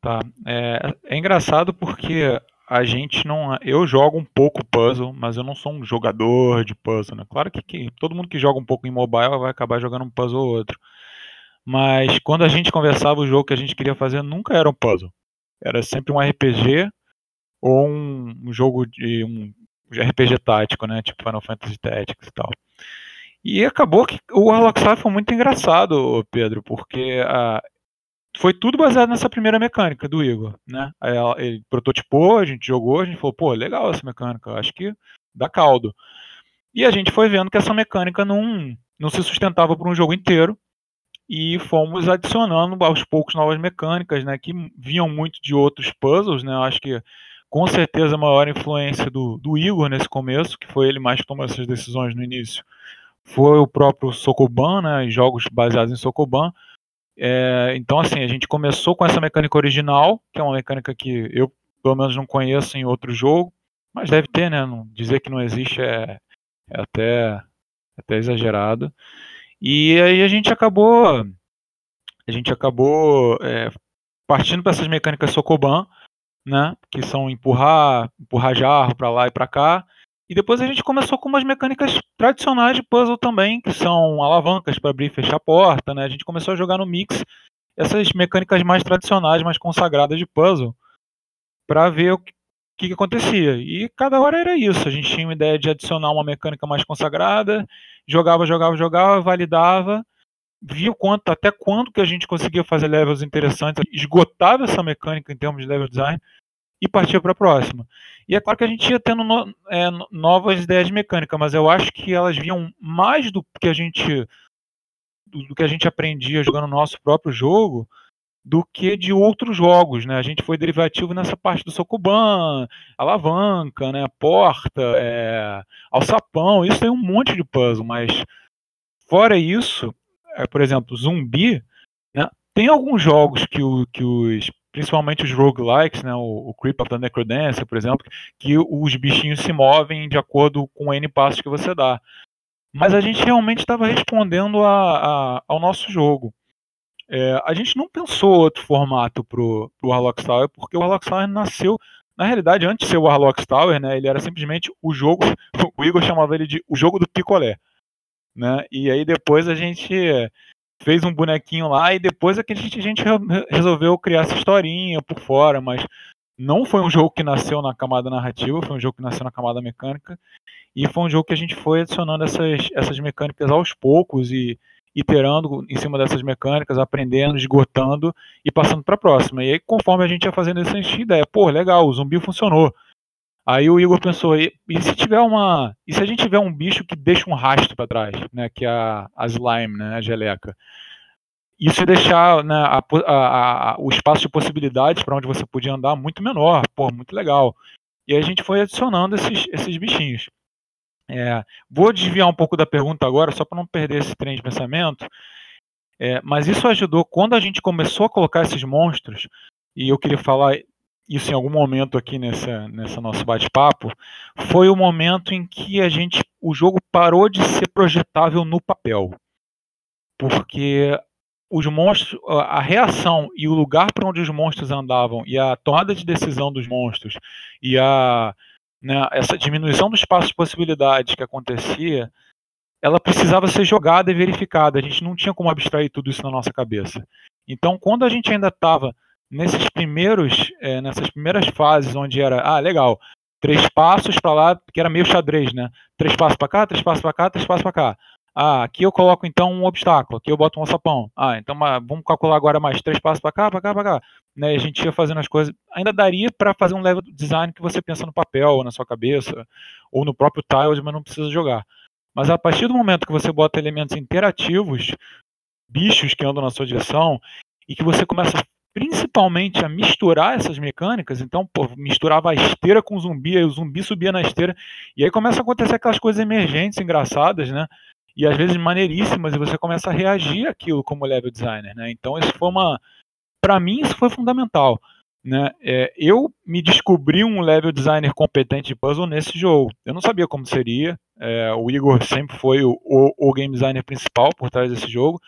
Tá. É, é engraçado porque a gente não. Eu jogo um pouco puzzle, mas eu não sou um jogador de puzzle, né? Claro que, que, todo mundo que joga um pouco em mobile vai acabar jogando um puzzle ou outro. Mas quando a gente conversava, o jogo que a gente queria fazer nunca era um puzzle. Era sempre um RPG ou um, um jogo de um RPG tático, né? Tipo Final Fantasy Tactics e tal. E acabou que o Warlock Star foi muito engraçado, Pedro, porque a, foi tudo baseado nessa primeira mecânica do Igor, né? Ele prototipou, a gente jogou, a gente falou, pô, legal essa mecânica, acho que dá caldo. E a gente foi vendo que essa mecânica não, não se sustentava por um jogo inteiro e fomos adicionando aos poucos novas mecânicas, né, que vinham muito de outros puzzles, né, eu acho que com certeza a maior influência do, do Igor nesse começo, que foi ele mais que tomou essas decisões no início, foi o próprio Sokoban, né, jogos baseados em Sokoban, é, então assim, a gente começou com essa mecânica original, que é uma mecânica que eu pelo menos não conheço em outro jogo, mas deve ter, né, não, dizer que não existe é, é até, até exagerado, e aí a gente acabou a gente acabou é, partindo para essas mecânicas Sokoban, né, que são empurrar, empurrar jarro para lá e para cá. E depois a gente começou com umas mecânicas tradicionais de puzzle também, que são alavancas para abrir e fechar a porta, né? A gente começou a jogar no mix essas mecânicas mais tradicionais, mais consagradas de puzzle, para ver que, que, acontecia. E cada hora era isso. A gente tinha uma ideia de adicionar uma mecânica mais consagrada, jogava, jogava, jogava, validava, via quanto, até quando que a gente conseguia fazer levels interessantes, esgotava essa mecânica em termos de level design e partia para a próxima. E é claro que a gente ia tendo no, é, novas ideias de mecânica, mas eu acho que elas vinham mais do que a gente do que a gente aprendia jogando o nosso próprio jogo do que de outros jogos, né? A gente foi derivativo nessa parte do Sokuban, alavanca, né? Porta, é, alçapão, isso tem um monte de puzzle, mas fora isso, é, por exemplo, zumbi, né? Tem alguns jogos que, o, que os, principalmente os roguelikes, né? O, o Creep of the Necrodancer, por exemplo, que os bichinhos se movem de acordo com o N passos que você dá. Mas a gente realmente estava respondendo a, a, ao nosso jogo. É, a gente não pensou outro formato pro, pro Warlock Tower, porque o Warlock Tower nasceu, na realidade, antes de ser o Warlock Tower, né, ele era simplesmente o jogo, o Igor chamava ele de o jogo do picolé, né, e aí depois a gente fez um bonequinho lá e depois é que a gente, a gente resolveu criar essa historinha por fora, mas não foi um jogo que nasceu na camada narrativa, foi um jogo que nasceu na camada mecânica, e foi um jogo que a gente foi adicionando essas, essas mecânicas aos poucos e iterando em cima dessas mecânicas, aprendendo, esgotando e passando para a próxima. E aí, conforme a gente ia fazendo isso, a gente tinha ideia, pô, legal, o zumbi funcionou. Aí o Igor pensou, e, e, se tiver uma. E se a gente tiver um bicho que deixa um rastro para trás, né? Que é a, a slime, né? A geleca. Isso ia deixar né, a, a, o espaço de possibilidades para onde você podia andar muito menor, pô, muito legal. E a gente foi adicionando esses, esses bichinhos. É, vou desviar um pouco da pergunta agora, só para não perder esse trem de pensamento. É, mas isso ajudou quando a gente começou a colocar esses monstros, e eu queria falar isso em algum momento aqui nessa, nessa nosso bate-papo, foi o momento em que a gente, o jogo parou de ser projetável no papel. Porque os monstros, a reação e o lugar para onde os monstros andavam e a tomada de decisão dos monstros e a né, essa diminuição do espaço de possibilidades que acontecia, ela precisava ser jogada e verificada. A gente não tinha como abstrair tudo isso na nossa cabeça. Então, quando a gente ainda estava nesses primeiros, é, nessas primeiras fases onde era, ah, legal, três passos para lá, que era meio xadrez, né? Três passos para cá, três passos para cá, três passos para cá. Ah, aqui eu coloco então um obstáculo, aqui eu boto um alçapão. Ah, então vamos calcular agora mais três passos para cá, para cá, para cá. Né, a gente ia fazendo as coisas. Ainda daria para fazer um level design que você pensa no papel, ou na sua cabeça, ou no próprio Tiles, mas não precisa jogar. Mas a partir do momento que você bota elementos interativos, bichos que andam na sua direção, e que você começa principalmente a misturar essas mecânicas, então, pô, misturava a esteira com o zumbi, aí o zumbi subia na esteira, e aí começa a acontecer aquelas coisas emergentes, engraçadas, né? E às vezes maneiríssimas, e você começa a reagir àquilo como level designer, né? Então isso foi uma, para mim isso foi fundamental, né? É, eu me descobri um level designer competente de puzzle nesse jogo. Eu não sabia como seria. É, o Igor sempre foi o, o, o, game designer principal por trás desse jogo,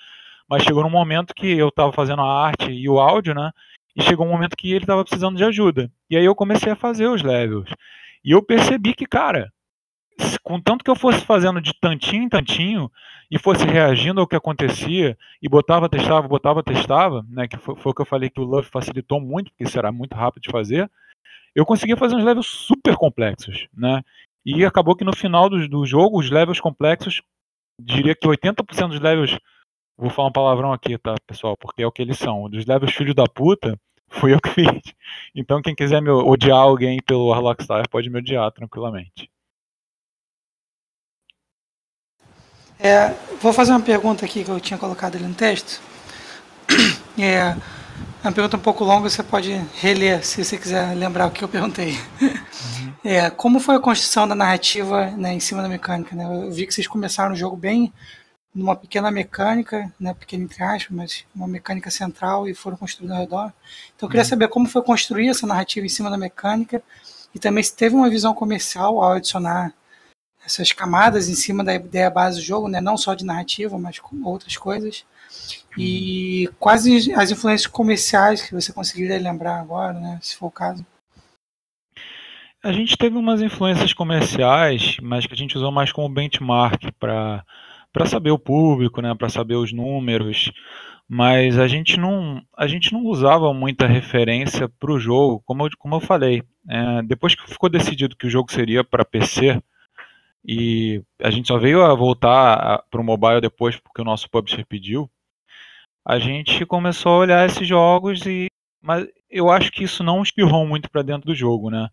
mas chegou num momento que eu estava fazendo a arte e o áudio, né? E chegou um momento que ele estava precisando de ajuda. E aí eu comecei a fazer os levels. E eu percebi que, cara, contanto que eu fosse fazendo de tantinho em tantinho e fosse reagindo ao que acontecia e botava, testava, botava, testava, né, que foi, foi o que eu falei que o Love facilitou muito, porque era muito rápido de fazer, eu conseguia fazer uns levels super complexos, né? E acabou que no final do, do jogo, os levels complexos, diria que 80% dos levels, vou falar um palavrão aqui, tá, pessoal, porque é o que eles são, dos levels filho da puta, fui eu que fiz. Então quem quiser me odiar alguém pelo Warlock Star pode me odiar tranquilamente. É, vou fazer uma pergunta aqui que eu tinha colocado ali no texto. É uma pergunta um pouco longa, você pode reler se você quiser lembrar o que eu perguntei. Uhum. É, como foi a construção da narrativa né, em cima da mecânica? Né? Eu vi que vocês começaram o jogo bem numa pequena mecânica, né, pequena entre aspas, mas uma mecânica central e foram construindo ao redor. Então eu queria uhum. saber como foi construir essa narrativa em cima da mecânica e também se teve uma visão comercial ao adicionar essas camadas em cima da ideia base do jogo, né? não só de narrativa, mas com outras coisas. E quais as influências comerciais que você conseguiria lembrar agora, né? se for o caso? A gente teve umas influências comerciais, mas que a gente usou mais como benchmark para para saber o público, né, para saber os números, mas a gente não a gente não usava muita referência para o jogo, como eu, como eu falei. É, depois que ficou decidido que o jogo seria para PC, e a gente só veio a voltar para o mobile depois porque o nosso publisher pediu. A gente começou a olhar esses jogos e mas eu acho que isso não espirrou muito para dentro do jogo, né?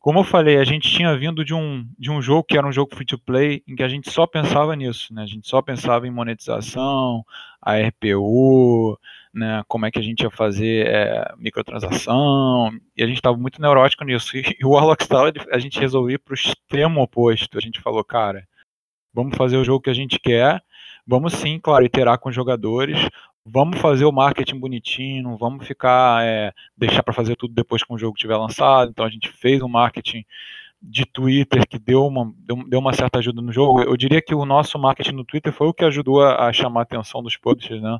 Como eu falei, a gente tinha vindo de um, de um jogo que era um jogo free to play, em que a gente só pensava nisso, né? A gente só pensava em monetização, a RPU, né? Como é que a gente ia fazer é, microtransação, e a gente estava muito neurótico nisso. E, o Warlock Star a gente resolveu ir para o extremo oposto. A gente falou, cara, vamos fazer o jogo que a gente quer, vamos sim, claro, iterar com os jogadores, vamos fazer o marketing bonitinho, vamos ficar é, deixar para fazer tudo depois que o jogo estiver lançado. Então a gente fez um marketing de Twitter que deu uma, deu, deu, uma certa ajuda no jogo. Eu diria que o nosso marketing no Twitter foi o que ajudou a, a chamar a atenção dos publishers, né?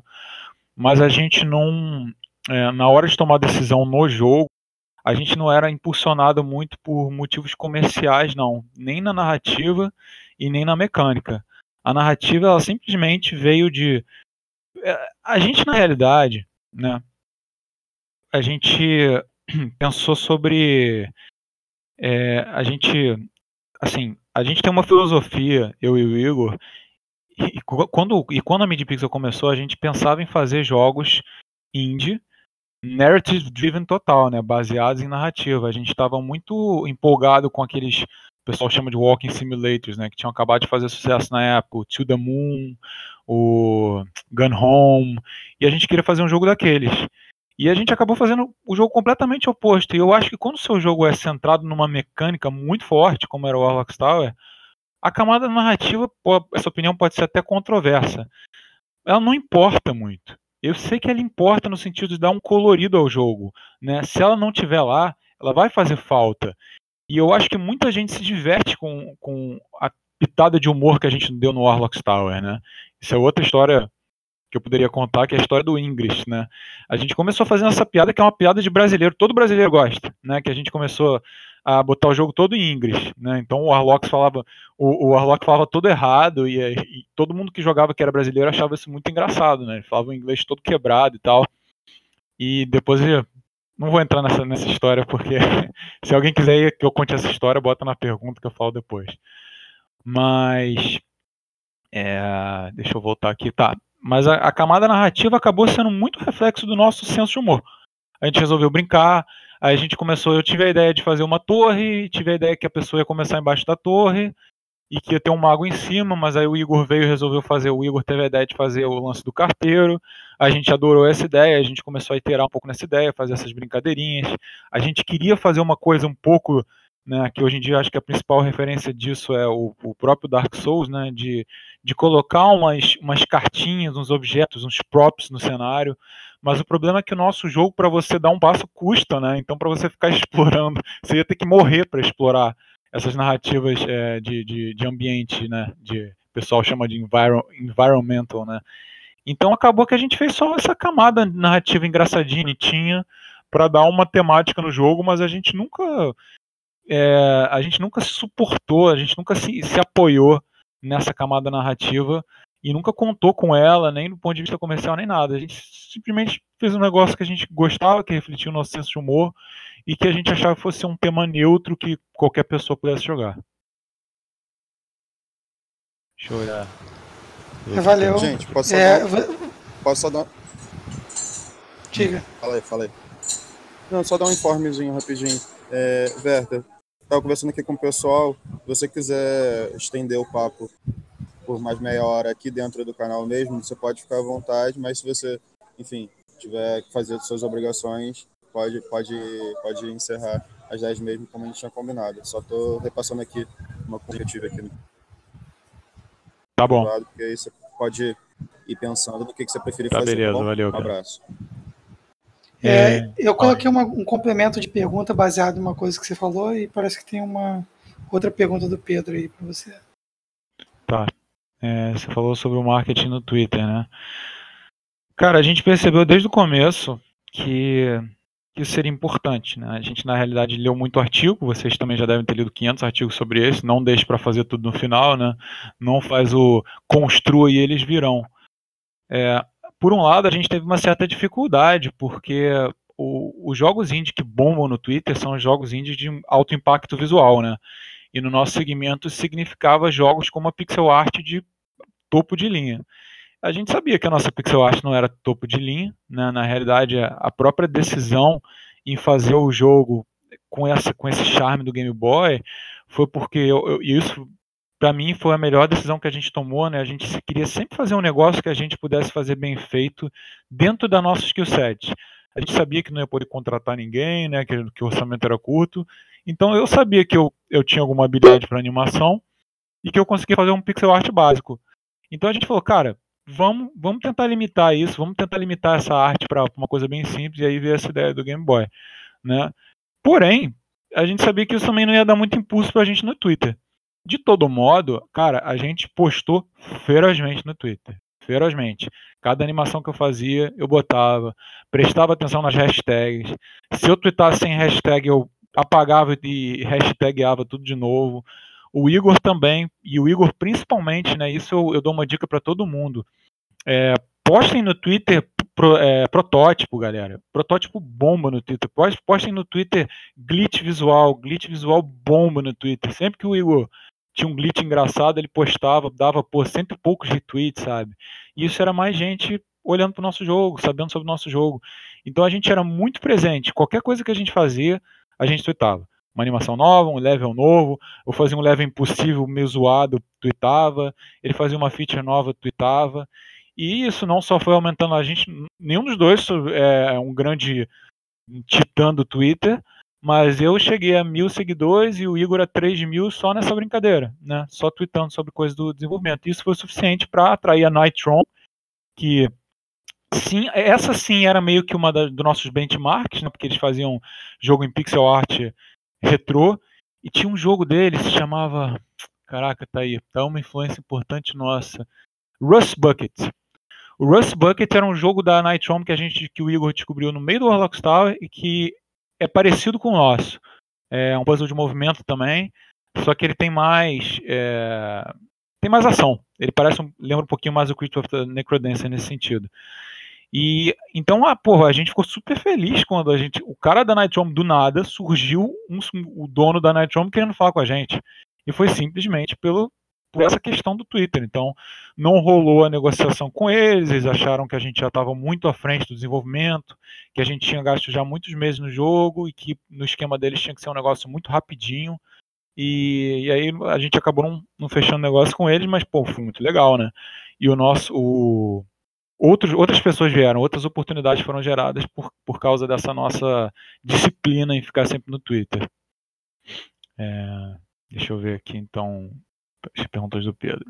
Mas a gente não, é, na hora de tomar decisão no jogo, a gente não era impulsionado muito por motivos comerciais, não, nem na narrativa e nem na mecânica. A narrativa ela simplesmente veio de é, a gente na realidade, né? A gente pensou sobre é, a gente assim, a gente tem uma filosofia, eu e o Igor, e, quando, e quando a MediaPixel começou, a gente pensava em fazer jogos indie, narrative driven total, né, baseados em narrativa. A gente estava muito empolgado com aqueles o pessoal chama de walking simulators, né, que tinham acabado de fazer sucesso na época, o To the Moon, o Gun Home, e a gente queria fazer um jogo daqueles. E a gente acabou fazendo o jogo completamente oposto. E eu acho que quando o seu jogo é centrado numa mecânica muito forte, como era o Warlock Tower, a camada narrativa, essa opinião pode ser até controversa. Ela não importa muito. Eu sei que ela importa no sentido de dar um colorido ao jogo. Né? Se ela não tiver lá, ela vai fazer falta. E eu acho que muita gente se diverte com, com a pitada de humor que a gente deu no Warlock Tower, né? Isso é outra história que eu poderia contar, que é a história do Ingress, né? A gente começou fazendo essa piada que é uma piada de brasileiro, todo brasileiro gosta, né? Que a gente começou a botar o jogo todo em Ingress, né? Então o Warlock falava, o, o Warlock falava todo errado e, e, todo mundo que jogava que era brasileiro achava isso muito engraçado, né? Ele falava o inglês todo quebrado e tal. E depois não vou entrar nessa, nessa história porque se alguém quiser que eu conte essa história, bota na pergunta que eu falo depois. Mas é, deixa eu voltar aqui, tá? Mas a, a, camada narrativa acabou sendo muito reflexo do nosso senso de humor. A gente resolveu brincar, aí a gente começou, eu tive a ideia de fazer uma torre, tive a ideia que a pessoa ia começar embaixo da torre, e que ia ter um mago em cima, mas aí o Igor veio e resolveu fazer, o Igor teve a ideia de fazer o lance do carteiro, a gente adorou essa ideia, a gente começou a iterar um pouco nessa ideia, fazer essas brincadeirinhas, a gente queria fazer uma coisa um pouco, né, que hoje em dia acho que a principal referência disso é o, o próprio Dark Souls, né, de, de colocar umas, umas cartinhas, uns objetos, uns props no cenário, mas o problema é que o nosso jogo, para você dar um passo, custa, né, então para você ficar explorando, você ia ter que morrer para explorar essas narrativas é, de, de, de, ambiente, né? De, o pessoal chama de enviro, environmental, né? Então acabou que a gente fez só essa camada narrativa engraçadinha, tinha para dar uma temática no jogo, mas a gente nunca é, a gente nunca se suportou, a gente nunca se, se apoiou nessa camada narrativa e nunca contou com ela, nem do ponto de vista comercial, nem nada. A gente simplesmente fez um negócio que a gente gostava, que refletia o nosso senso de humor e que a gente achava que fosse um tema neutro que qualquer pessoa pudesse jogar. Deixa eu olhar. Valeu. Gente, posso só, é, dar... posso só dar. Diga. Fala aí, fala aí. Não, só dar um informezinho rapidinho. É, Werther, estava conversando aqui com o pessoal. Se você quiser estender o papo por mais meia hora aqui dentro do canal mesmo, você pode ficar à vontade, mas se você, enfim, tiver que fazer suas obrigações, pode, pode, pode encerrar às 10 mesmo, como a gente tinha combinado. Só estou repassando aqui uma coisa que eu tive aqui no. Tá bom. Porque aí você pode ir pensando no que, que você preferir tá fazer. Beleza, tá valeu. Um abraço. É, eu coloquei uma, um complemento de pergunta baseado em uma coisa que você falou e parece que tem uma outra pergunta do Pedro aí para você. Tá. É, você falou sobre o marketing no Twitter, né? Cara, a gente percebeu desde o começo que que isso seria importante. Né? A gente, na realidade, leu muito artigo, vocês também já devem ter lido 500 artigos sobre esse, não deixe para fazer tudo no final, né? não faz o construa e eles virão. É, por um lado, a gente teve uma certa dificuldade, porque o, os jogos indie que bombam no Twitter são os jogos indie de alto impacto visual, né? E no nosso segmento significava jogos como a pixel art de topo de linha a gente sabia que a nossa pixel art não era topo de linha, né? na realidade a própria decisão em fazer o jogo com, essa, com esse charme do Game Boy foi porque eu, eu, isso para mim foi a melhor decisão que a gente tomou, né? A gente queria sempre fazer um negócio que a gente pudesse fazer bem feito dentro da nossa skill set. A gente sabia que não ia poder contratar ninguém, né? Que, que o orçamento era curto. Então eu sabia que eu, eu tinha alguma habilidade para animação e que eu conseguia fazer um pixel art básico. Então a gente falou, cara, vamos, vamos tentar limitar isso, vamos tentar limitar essa arte para uma coisa bem simples e aí ver essa ideia do Game Boy, né? Porém, a gente sabia que isso também não ia dar muito impulso para a gente no Twitter. De todo modo, cara, a gente postou ferozmente no Twitter, ferozmente. Cada animação que eu fazia, eu botava, prestava atenção nas hashtags. Se eu tweetasse sem hashtag, eu apagava e hashtagava tudo de novo. O Igor também, e o Igor principalmente, né? Isso eu, eu dou uma dica para todo mundo. É, postem no Twitter pro, é, protótipo, galera. Protótipo bomba no Twitter. Postem no Twitter glitch visual, glitch visual bomba no Twitter. Sempre que o Igor tinha um glitch engraçado, ele postava, dava por cento e poucos retweets, sabe? E isso era mais gente olhando para o nosso jogo, sabendo sobre o nosso jogo. Então a gente era muito presente. Qualquer coisa que a gente fazia, a gente tweetava. Uma animação nova, um level novo, ou fazia um level impossível, meio zoado, tweetava. Ele fazia uma feature nova, tweetava. E isso não só foi aumentando a gente, nenhum dos dois é um grande titã do Twitter, mas eu cheguei a mil seguidores e o Igor a 3 mil só nessa brincadeira, né? Só tweetando sobre coisas do desenvolvimento. Isso foi suficiente para atrair a Nightron, que sim, essa sim era meio que uma dos nossos benchmarks, né? Porque eles faziam jogo em pixel art retrô e tinha um jogo deles se chamava, caraca, tá aí, tá uma influência importante nossa, Rust Bucket. O Rust Bucket era um jogo da Nightron que a gente que o Igor descobriu no meio do Warlock Tower e que é parecido com o nosso. É um puzzle de movimento também, só que ele tem mais é, tem mais ação. Ele parece um, lembra um pouquinho mais o Creature of the Necrodancer nesse sentido. E então, ah, porra, a gente ficou super feliz quando a gente, o cara da Nightrom do nada surgiu um, o dono da Nightrom querendo falar com a gente. E foi simplesmente pelo por essa questão do Twitter. Então, não rolou a negociação com eles, eles acharam que a gente já estava muito à frente do desenvolvimento, que a gente tinha gasto já muitos meses no jogo e que no esquema deles tinha que ser um negócio muito rapidinho. E, e aí a gente acabou não, não, fechando negócio com eles, mas pô, foi muito legal, né? E o nosso. O, outros, outras pessoas vieram, outras oportunidades foram geradas por, por causa dessa nossa disciplina em ficar sempre no Twitter. É, deixa eu ver aqui então perguntas do Pedro.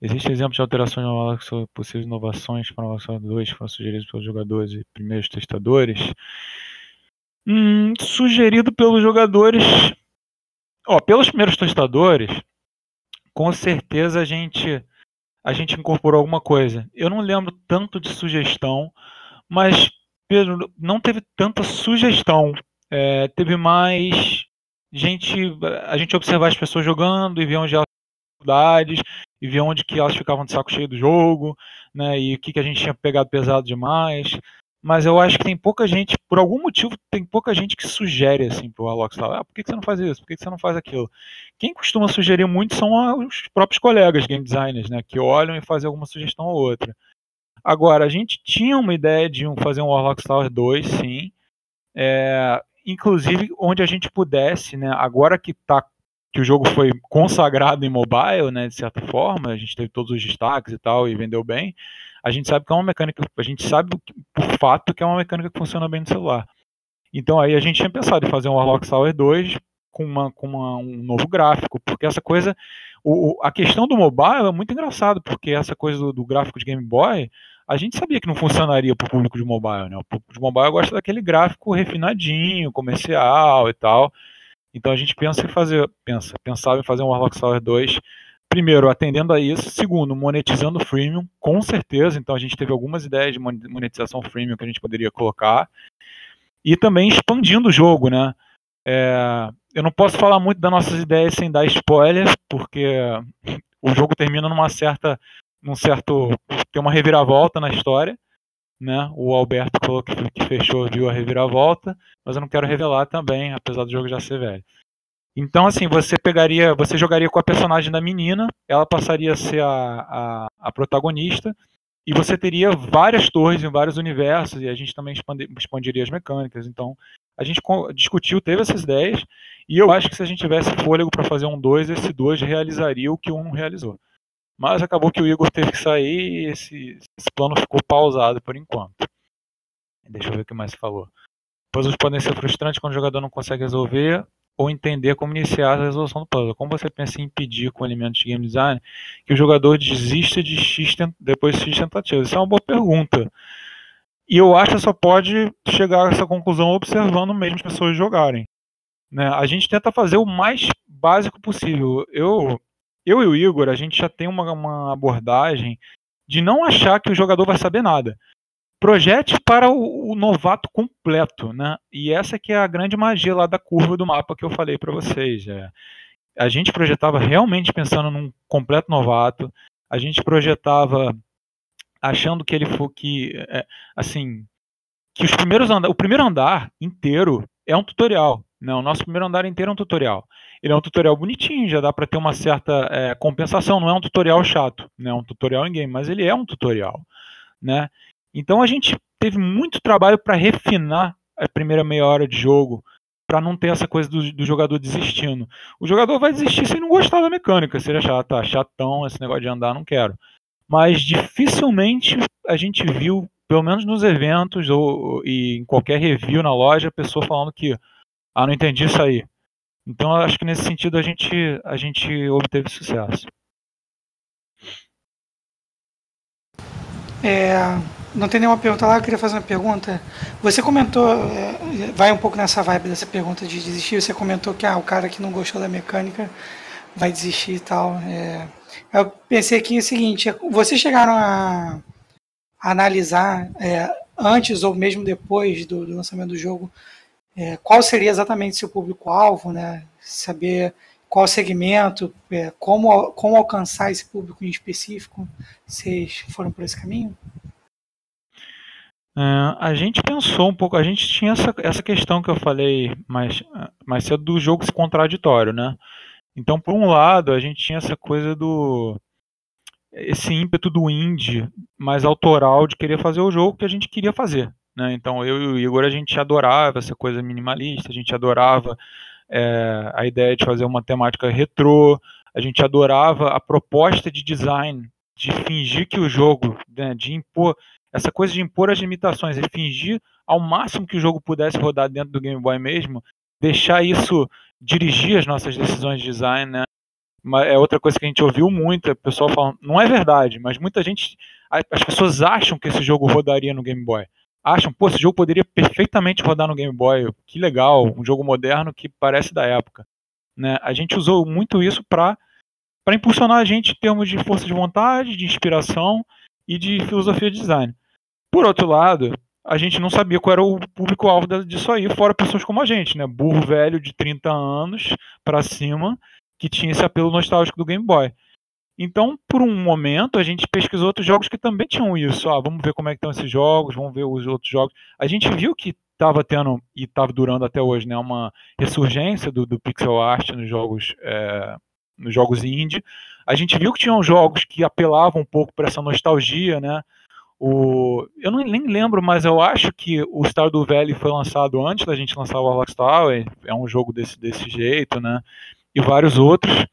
Existem exemplos de alterações no sobre possíveis inovações para o Alex 2 que foram sugeridos pelos jogadores e primeiros testadores? Hum, sugerido pelos jogadores. Ó, pelos primeiros testadores, com certeza a gente a gente incorporou alguma coisa. Eu não lembro tanto de sugestão, mas Pedro não teve tanta sugestão. É, teve mais gente a gente observar as pessoas jogando e ver onde elas dificuldades e ver onde que elas ficavam de saco cheio do jogo, né? E o que, que a gente tinha pegado pesado demais. Mas eu acho que tem pouca gente, por algum motivo, tem pouca gente que sugere assim pro Alox ah, por que, que você não faz isso? Por que, que você não faz aquilo? Quem costuma sugerir muito são os próprios colegas game designers, né? Que olham e fazem alguma sugestão ou outra. Agora, a gente tinha uma ideia de fazer um Warlock Tower 2, sim. É, inclusive onde a gente pudesse, né, agora que está que o jogo foi consagrado em mobile, né, de certa forma, a gente teve todos os destaques e tal e vendeu bem. A gente sabe que é uma mecânica, a gente sabe por fato que é uma mecânica que funciona bem no celular. Então aí a gente tinha pensado em fazer um Warlock Tower 2 com, uma, com uma, um novo gráfico, porque essa coisa, o, a questão do mobile é muito engraçado, porque essa coisa do, do gráfico de Game Boy, a gente sabia que não funcionaria para o público de mobile, né? O público de mobile gosta daquele gráfico refinadinho, comercial e tal. Então a gente pensa em fazer, pensa, pensava em fazer um Warlock Sour 2, primeiro atendendo a isso, segundo monetizando o freemium, com certeza. Então a gente teve algumas ideias de monetização freemium que a gente poderia colocar e também expandindo o jogo, né? É, eu não posso falar muito das nossas ideias sem dar spoiler, porque o jogo termina numa certa, num certo, tem uma reviravolta na história né? O Alberto falou que, que fechou, viu a reviravolta, mas eu não quero revelar também, apesar do jogo já ser velho. Então, assim, você pegaria, você jogaria com a personagem da menina, ela passaria a ser a, a, a protagonista, e você teria várias torres em vários universos, e a gente também expandir, expandiria as mecânicas. Então, a gente discutiu, teve essas ideias, e eu acho que se a gente tivesse fôlego para fazer um 2, esse 2 realizaria o que um realizou. Mas acabou que o Igor teve que sair e esse, esse plano ficou pausado por enquanto. Deixa eu ver o que mais falou. Puzzles podem ser frustrantes quando o jogador não consegue resolver ou entender como iniciar a resolução do puzzle. Como você pensa em impedir com elementos de game design que o jogador desista de X depois de X tentativas? Isso é uma boa pergunta. E eu acho que só pode chegar a essa conclusão observando mesmo as pessoas jogarem. Né? A gente tenta fazer o mais básico possível. Eu eu e o Igor, a gente já tem uma, uma abordagem de não achar que o jogador vai saber nada. Projete para o, o, novato completo, né? E essa que é a grande magia lá da curva do mapa que eu falei para vocês. É. A gente projetava realmente pensando num completo novato. A gente projetava achando que ele for que, é, assim, que os primeiros andar, o primeiro andar inteiro é um tutorial. Né? O nosso primeiro andar inteiro é um tutorial. Ele é um tutorial bonitinho, já dá para ter uma certa é, compensação. Não é um tutorial chato, né? É um tutorial em game, mas ele é um tutorial, né? Então a gente teve muito trabalho para refinar a primeira meia hora de jogo, para não ter essa coisa do, do, jogador desistindo. O jogador vai desistir se não gostar da mecânica, se ele achar, tá chatão, esse negócio de andar, não quero. Mas dificilmente a gente viu, pelo menos nos eventos ou e em qualquer review na loja, a pessoa falando que ah, não entendi isso aí. Então acho que nesse sentido a gente a gente obteve sucesso. É, não tem nenhuma pergunta lá, eu queria fazer uma pergunta. Você comentou, é, vai um pouco nessa vibe dessa pergunta de desistir, você comentou que ah, o cara que não gostou da mecânica vai desistir e tal. É, eu pensei aqui o seguinte, vocês chegaram a, a analisar é, antes ou mesmo depois do, do lançamento do jogo é, qual seria exatamente seu público-alvo, né? saber qual segmento, é, como, como alcançar esse público em específico, vocês foram por esse caminho? Uh, a gente pensou um pouco, a gente tinha essa, essa questão que eu falei mais, mais cedo do jogo se contraditório, né? Então, por um lado, a gente tinha essa coisa do. esse ímpeto do indie mais autoral de querer fazer o jogo que a gente queria fazer. Né? Então, eu e o Igor, a gente adorava essa coisa minimalista, a gente adorava é, a ideia de fazer uma temática retrô, a gente adorava a proposta de design, de fingir que o jogo, né, de impor essa coisa de impor as limitações e fingir ao máximo que o jogo pudesse rodar dentro do Game Boy mesmo, deixar isso dirigir as nossas decisões de design, né? É outra coisa que a gente ouviu muito, o pessoal falando, não é verdade, mas muita gente, as pessoas acham que esse jogo rodaria no Game Boy. Acham, pô, esse jogo poderia perfeitamente rodar no Game Boy, que legal, um jogo moderno que parece da época. Né? A gente usou muito isso para impulsionar a gente em termos de força de vontade, de inspiração e de filosofia de design. Por outro lado, a gente não sabia qual era o público-alvo disso aí, fora pessoas como a gente, né? Burro velho de 30 anos para cima, que tinha esse apelo nostálgico do Game Boy. Então, por um momento, a gente pesquisou outros jogos que também tinham isso. Ah, vamos ver como é que estão esses jogos, vamos ver os outros jogos. A gente viu que estava tendo, e estava durando até hoje, né, uma ressurgência do, do pixel art nos jogos, é, nos jogos indie. A gente viu que tinham jogos que apelavam um pouco para essa nostalgia, né? O, eu não, nem lembro, mas eu acho que o Stardew Valley foi lançado antes da gente lançar o Warlock Tower. É um jogo desse, desse jeito, né? E vários outros.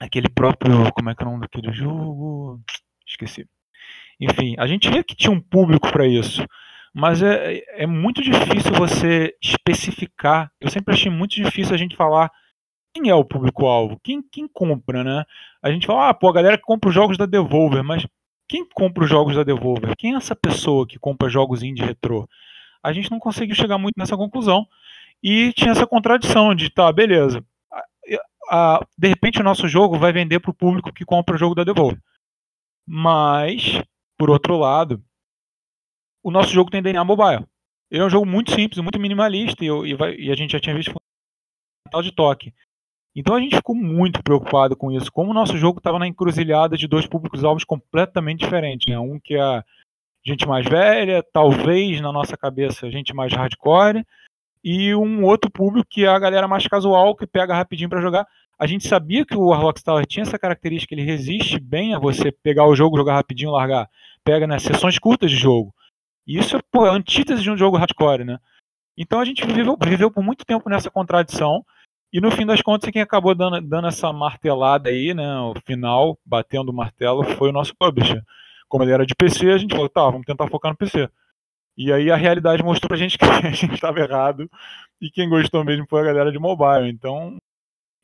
Aquele próprio. Como é que é o nome daquele jogo? Esqueci. Enfim, a gente vê que tinha um público para isso. Mas é, é muito difícil você especificar. Eu sempre achei muito difícil a gente falar quem é o público-alvo, quem, quem compra, né? A gente fala, ah, pô, a galera que compra os jogos da Devolver, mas quem compra os jogos da Devolver? Quem é essa pessoa que compra jogos indie retrô? A gente não conseguiu chegar muito nessa conclusão. E tinha essa contradição de, tá, beleza. De repente o nosso jogo vai vender para o público que compra o jogo da Devolver. Mas, por outro lado, o nosso jogo tem DNA mobile. Ele é um jogo muito simples, muito minimalista, e, e, vai, e a gente já tinha visto de toque. Então a gente ficou muito preocupado com isso, como o nosso jogo estava na encruzilhada de dois públicos-alvos completamente diferentes. Né? Um que é gente mais velha, talvez na nossa cabeça gente mais hardcore, e um outro público que é a galera mais casual, que pega rapidinho para jogar. A gente sabia que o Warlock Tower tinha essa característica, ele resiste bem a você pegar o jogo, jogar rapidinho, largar. Pega nas né, sessões curtas de jogo. E isso é pô, a antítese de um jogo hardcore, né? Então a gente viveu, viveu por muito tempo nessa contradição e no fim das contas, quem acabou dando, dando essa martelada aí, né, o final, batendo o martelo, foi o nosso publisher. Como ele era de PC, a gente falou, tá, vamos tentar focar no PC. E aí a realidade mostrou pra gente que a gente estava errado e quem gostou mesmo foi a galera de mobile. Então,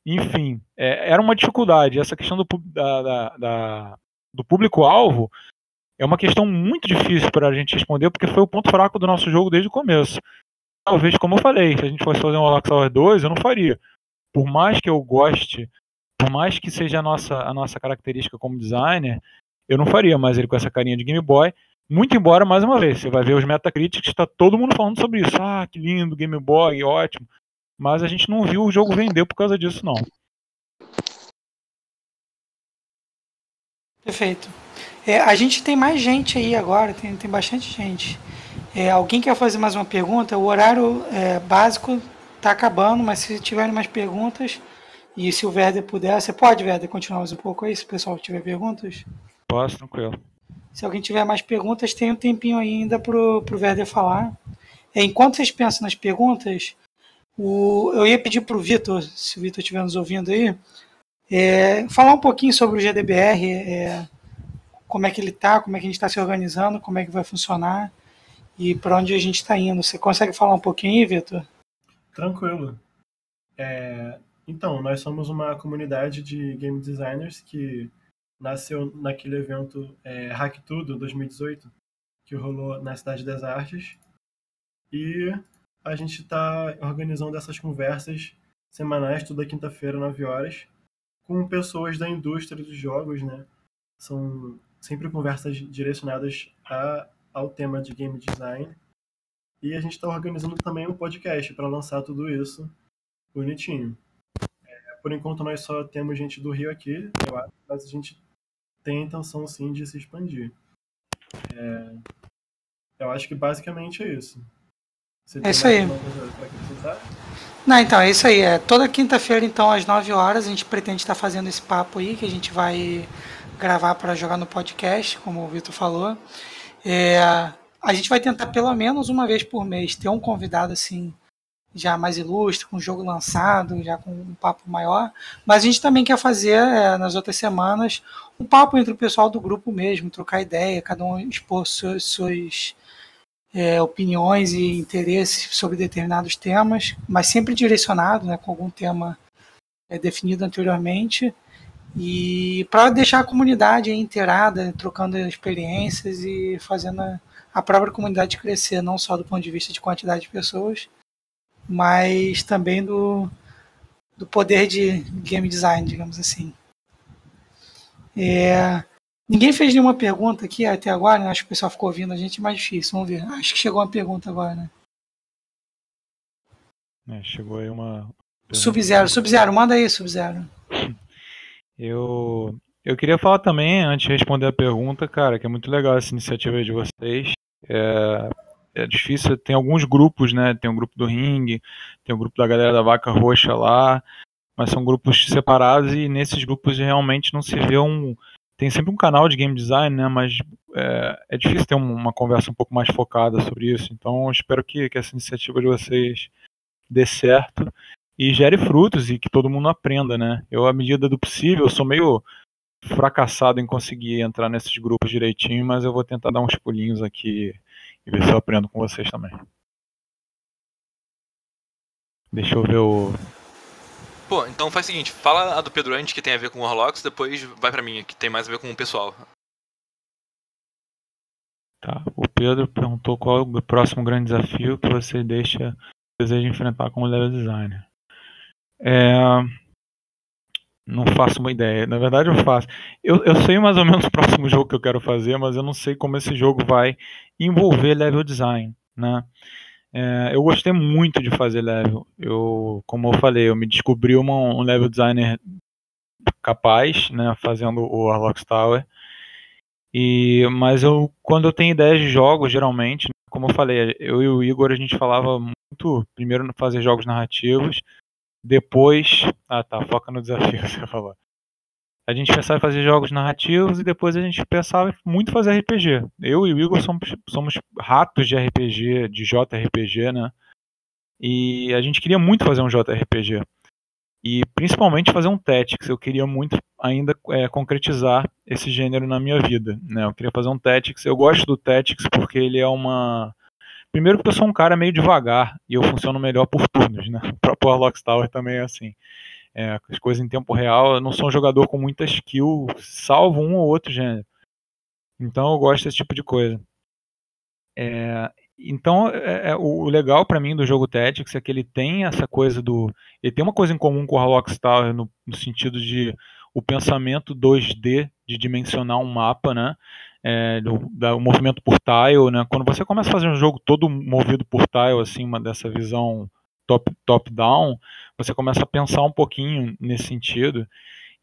enfim, é, era uma dificuldade. Essa questão do, da, da, da, do público-alvo é uma questão muito difícil para a gente responder, porque foi o ponto fraco do nosso jogo desde o começo. Talvez, como eu falei, se a gente fosse fazer um Alex Hour 2, eu não faria por mais que eu goste, por mais que seja a nossa, a nossa característica como designer, eu não faria mais ele com essa carinha de Game Boy. Muito embora, mais uma vez, você vai ver os Metacritics, está todo mundo falando sobre isso. Ah, que lindo, Game Boy, ótimo. Mas a gente não viu o jogo vender por causa disso, não. Perfeito. É, a gente tem mais gente aí agora, tem, tem bastante gente. É, alguém quer fazer mais uma pergunta? O horário é, básico está acabando, mas se tiverem mais perguntas, E se o Werder puder, você pode, Werder, continuar mais um pouco aí, se o pessoal tiver perguntas? Posso, tranquilo. Se alguém tiver mais perguntas, tem um tempinho ainda pro, pro Werder falar. É, enquanto vocês pensam nas perguntas, o, eu ia pedir pro Vitor, se o Vitor estiver nos ouvindo aí, é, falar um pouquinho sobre o GDBR, é, como é que ele está, como é que a gente está se organizando, como é que vai funcionar e para onde a gente está indo. Você consegue falar um pouquinho aí, Vitor? Tranquilo. É, então, nós somos uma comunidade de game designers que nasceu naquele evento é, Hack Tudo 2018, que rolou na Cidade das Artes. E a gente está organizando essas conversas semanais, toda quinta-feira, 9 horas, com pessoas da indústria dos jogos, né? São sempre conversas direcionadas a, ao tema de game design. E a gente está organizando também um podcast para lançar tudo isso bonitinho. É, por enquanto nós só temos gente do Rio aqui, eu acho, mas a gente tem a intenção sim de se expandir. É, eu acho que basicamente é isso. Você é isso aí. Não, então, é isso aí. É, toda quinta-feira, então, às 9 horas, a gente pretende estar fazendo esse papo aí, que a gente vai gravar para jogar no podcast, como o Vitor falou. É, a gente vai tentar pelo menos uma vez por mês ter um convidado assim já mais ilustre, com o jogo lançado, já com um papo maior. Mas a gente também quer fazer é, nas outras semanas um papo entre o pessoal do grupo mesmo, trocar ideia, cada um expor suas, suas é, opiniões e interesses sobre determinados temas, mas sempre direcionado, né, com algum tema é, definido anteriormente. E para deixar a comunidade inteirada, trocando experiências e fazendo a, a própria comunidade crescer, não só do ponto de vista de quantidade de pessoas, mas também do, do poder de game design, digamos assim. É, ninguém fez nenhuma pergunta aqui até agora, né? acho que o pessoal ficou ouvindo a gente mais difícil. Vamos ver. Acho que chegou uma pergunta agora, né? É, chegou aí uma. Sub-Zero, Sub-Zero, manda aí, Sub-Zero. Eu, eu queria falar também, antes de responder a pergunta, cara, que é muito legal essa iniciativa de vocês. É, é difícil, tem alguns grupos, né? Tem o grupo do Ring, tem o grupo da galera da Vaca Roxa lá, mas são grupos separados e nesses grupos realmente não se vê um. Tem sempre um canal de game design, né? Mas é, é difícil ter uma conversa um pouco mais focada sobre isso. Então, espero que, que essa iniciativa de vocês dê certo e gere frutos e que todo mundo aprenda, né? Eu, à medida do possível, sou meio fracassado em conseguir entrar nesses grupos direitinho, mas eu vou tentar dar uns pulinhos aqui e ver se eu aprendo com vocês também. Deixa eu ver o. Pô, então faz o seguinte, fala a do Pedro antes que tem a ver com o Warlocks, depois vai pra mim, que tem mais a ver com o pessoal. Tá, o Pedro perguntou qual é o próximo grande desafio que você deixa deseja enfrentar como level designer. É... Não faço uma ideia. Na verdade, eu faço. Eu, eu sei mais ou menos o próximo jogo que eu quero fazer, mas eu não sei como esse jogo vai envolver level design, né? É, eu gostei muito de fazer level. Eu, como eu falei, eu me descobri uma, um level designer capaz, né, fazendo o Warlocks Tower. E, mas eu, quando eu tenho ideias de jogos, geralmente, como eu falei, eu e o Igor a gente falava muito, primeiro fazer jogos narrativos, depois. Ah tá, foca no desafio, você falou. A gente pensava em fazer jogos narrativos e depois a gente pensava muito fazer RPG. Eu e o Igor somos, somos ratos de RPG, de JRPG, né? E a gente queria muito fazer um JRPG. E principalmente fazer um Tactics. Eu queria muito ainda é, concretizar esse gênero na minha vida. Né? Eu queria fazer um Tactics. Eu gosto do Tactics porque ele é uma Primeiro porque eu sou um cara meio devagar e eu funciono melhor por turnos, né? O próprio Warlock Tower também é assim. É, as coisas em tempo real, eu não sou um jogador com muita skill, salvo um ou outro gênero. Então eu gosto desse tipo de coisa. É, então, é, é, o legal para mim do jogo Tactics é que ele tem essa coisa do. Ele tem uma coisa em comum com o Warlock Tower no, no sentido de o pensamento 2D de dimensionar um mapa, né? é, do, da, o movimento por tile, né? Quando você começa a fazer um jogo todo movido por tile, assim, uma dessa visão top top down, você começa a pensar um pouquinho nesse sentido.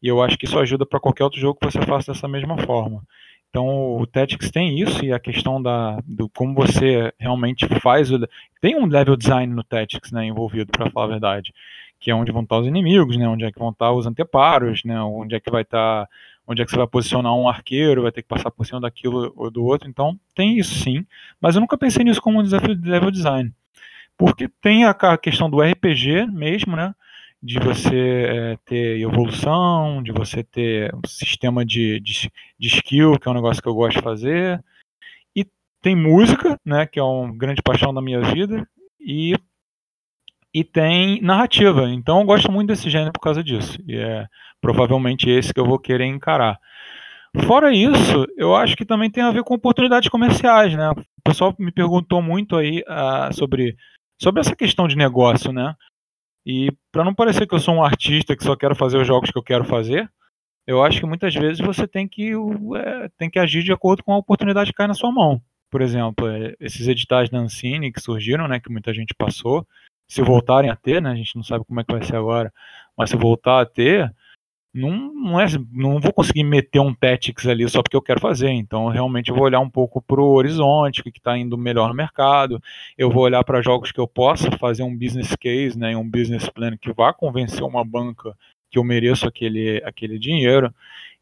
E eu acho que isso ajuda para qualquer outro jogo que você faça dessa mesma forma. Então o Tactics tem isso e a questão da do como você realmente faz o, tem um level design no Tactics, né, envolvido para falar a verdade, que é onde vão estar os inimigos, né? Onde é que vão estar os anteparos, né? Onde é que vai estar, onde é que você vai posicionar um arqueiro, vai ter que passar por cima daquilo ou do outro. Então tem isso sim, mas eu nunca pensei nisso como um desafio de level design, porque tem a questão do RPG mesmo, né? De você é, ter evolução, de você ter um sistema de, de, de skill, que é um negócio que eu gosto de fazer. E tem música, né? Que é uma grande paixão da minha vida. E e tem narrativa. Então eu gosto muito desse gênero por causa disso. E é provavelmente esse que eu vou querer encarar. Fora isso, eu acho que também tem a ver com oportunidades comerciais, né? O pessoal me perguntou muito aí uh, sobre, sobre essa questão de negócio, né? E para não parecer que eu sou um artista que só quero fazer os jogos que eu quero fazer, eu acho que muitas vezes você tem que, é, tem que agir de acordo com a oportunidade que cai na sua mão. Por exemplo, é, esses editais da Ancine que surgiram, né, que muita gente passou, se voltarem a ter, né? A gente não sabe como é que vai ser agora, mas se voltar a ter, não, não, é, não vou conseguir meter um Tactics ali só porque eu quero fazer. Então, realmente, eu vou olhar um pouco para o horizonte, o que está indo melhor no mercado. Eu vou olhar para jogos que eu possa fazer um business case, né, um business plan que vá convencer uma banca que eu mereço aquele, aquele dinheiro.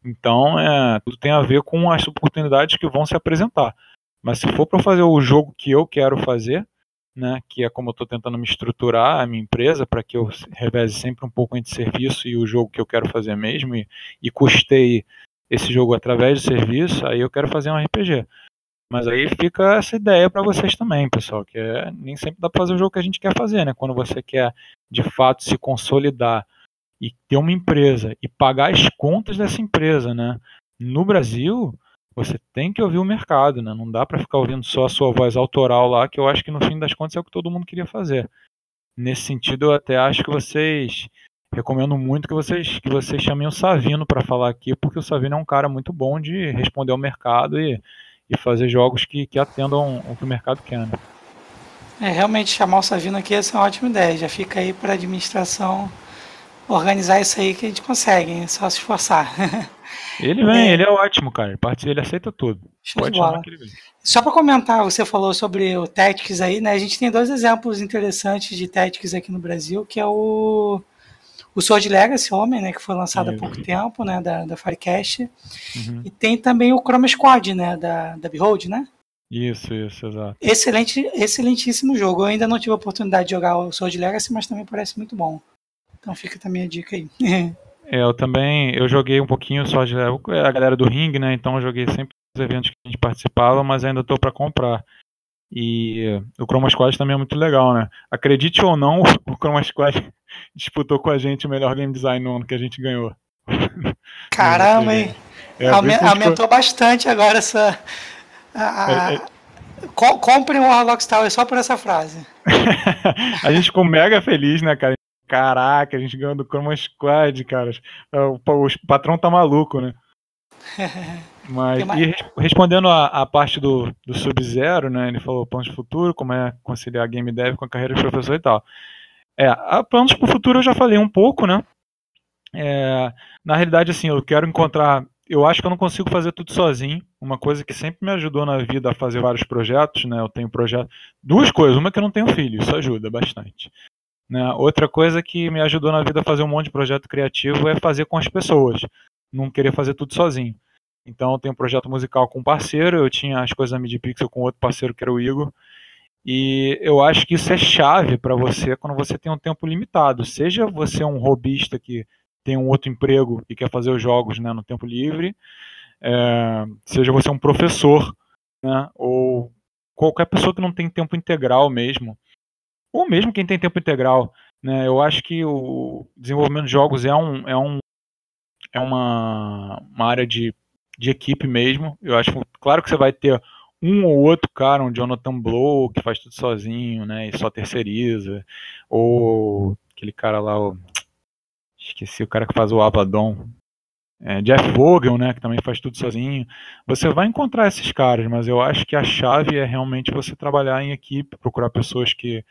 Então, é, tudo tem a ver com as oportunidades que vão se apresentar. Mas se for para fazer o jogo que eu quero fazer, né, que é como eu estou tentando me estruturar a minha empresa para que eu reveze sempre um pouco entre serviço e o jogo que eu quero fazer mesmo e, e custeie esse jogo através do serviço, aí eu quero fazer um RPG. Mas aí fica essa ideia para vocês também, pessoal, que é, nem sempre dá para fazer o jogo que a gente quer fazer, né? Quando você quer de fato se consolidar e ter uma empresa e pagar as contas dessa empresa, né? No Brasil, você tem que ouvir o mercado, né? Não dá para ficar ouvindo só a sua voz autoral lá, que eu acho que no fim das contas é o que todo mundo queria fazer. Nesse sentido, eu até acho que vocês recomendo muito que vocês que vocês chamem o Savino para falar aqui, porque o Savino é um cara muito bom de responder ao mercado e, e fazer jogos que, que atendam o que o mercado quer. Né? É, realmente chamar o Savino aqui essa é uma ótima ideia. Já fica aí para a administração organizar isso aí que a gente consegue, é só se esforçar. Ele vem, é. ele é ótimo, cara. Ele aceita tudo. Pode de bola. Só para comentar, você falou sobre o Tactics aí, né? A gente tem dois exemplos interessantes de Tactics aqui no Brasil, que é o o Sword Legacy Homem, né, que foi lançado é, há pouco tempo, né, da, da Firecast. Uhum. E tem também o Chroma Squad, né, da, da Behold, né? Isso, isso, exato. Excelente, excelentíssimo jogo. Eu ainda não tive a oportunidade de jogar o Sword Legacy, mas também parece muito bom. Então fica também a dica aí. É, eu também, eu joguei um pouquinho só de a galera do ring, né? Então eu joguei sempre os eventos que a gente participava, mas ainda estou para comprar. E o Chroma Squad também é muito legal, né? Acredite ou não, o Chroma Squad disputou com a gente o melhor game design no ano que a gente ganhou. Caramba, hein? É, aumentou bastante agora essa. A, a... É, é... Compre um Warlock Tower só por essa frase. a gente ficou mega feliz, né, cara? Caraca, a gente ganhou do Chroma Squad, cara. É, o, o patrão tá maluco, né? Mas, e respondendo a, a parte do, do Sub-Zero, né? Ele falou planos de futuro, como é conciliar game dev com a carreira de professor e tal. É, a planos para o futuro eu já falei um pouco, né? É, na realidade, assim, eu quero encontrar. Eu acho que eu não consigo fazer tudo sozinho. Uma coisa que sempre me ajudou na vida a fazer vários projetos, né? Eu tenho projeto. Duas coisas. Uma é que eu não tenho filho, isso ajuda bastante. Né? Outra coisa que me ajudou na vida a fazer um monte de projeto criativo é fazer com as pessoas, não querer fazer tudo sozinho. Então tenho um projeto musical com um parceiro, eu tinha as coisas da MediPixel com outro parceiro que era o Igor. E eu acho que isso é chave para você quando você tem um tempo limitado. Seja você um robista que tem um outro emprego e quer fazer os jogos né, no tempo livre, é, seja você um professor, né, ou qualquer pessoa que não tem tempo integral mesmo ou mesmo quem tem tempo integral. Né? Eu acho que o desenvolvimento de jogos é, um, é, um, é uma, uma área de, de equipe mesmo. Eu acho claro que você vai ter um ou outro cara, um Jonathan Blow, que faz tudo sozinho, né, e só terceiriza, ou aquele cara lá, o... esqueci o cara que faz o Abaddon, é, Jeff Vogel, né, que também faz tudo sozinho. Você vai encontrar esses caras, mas eu acho que a chave é realmente você trabalhar em equipe, procurar pessoas que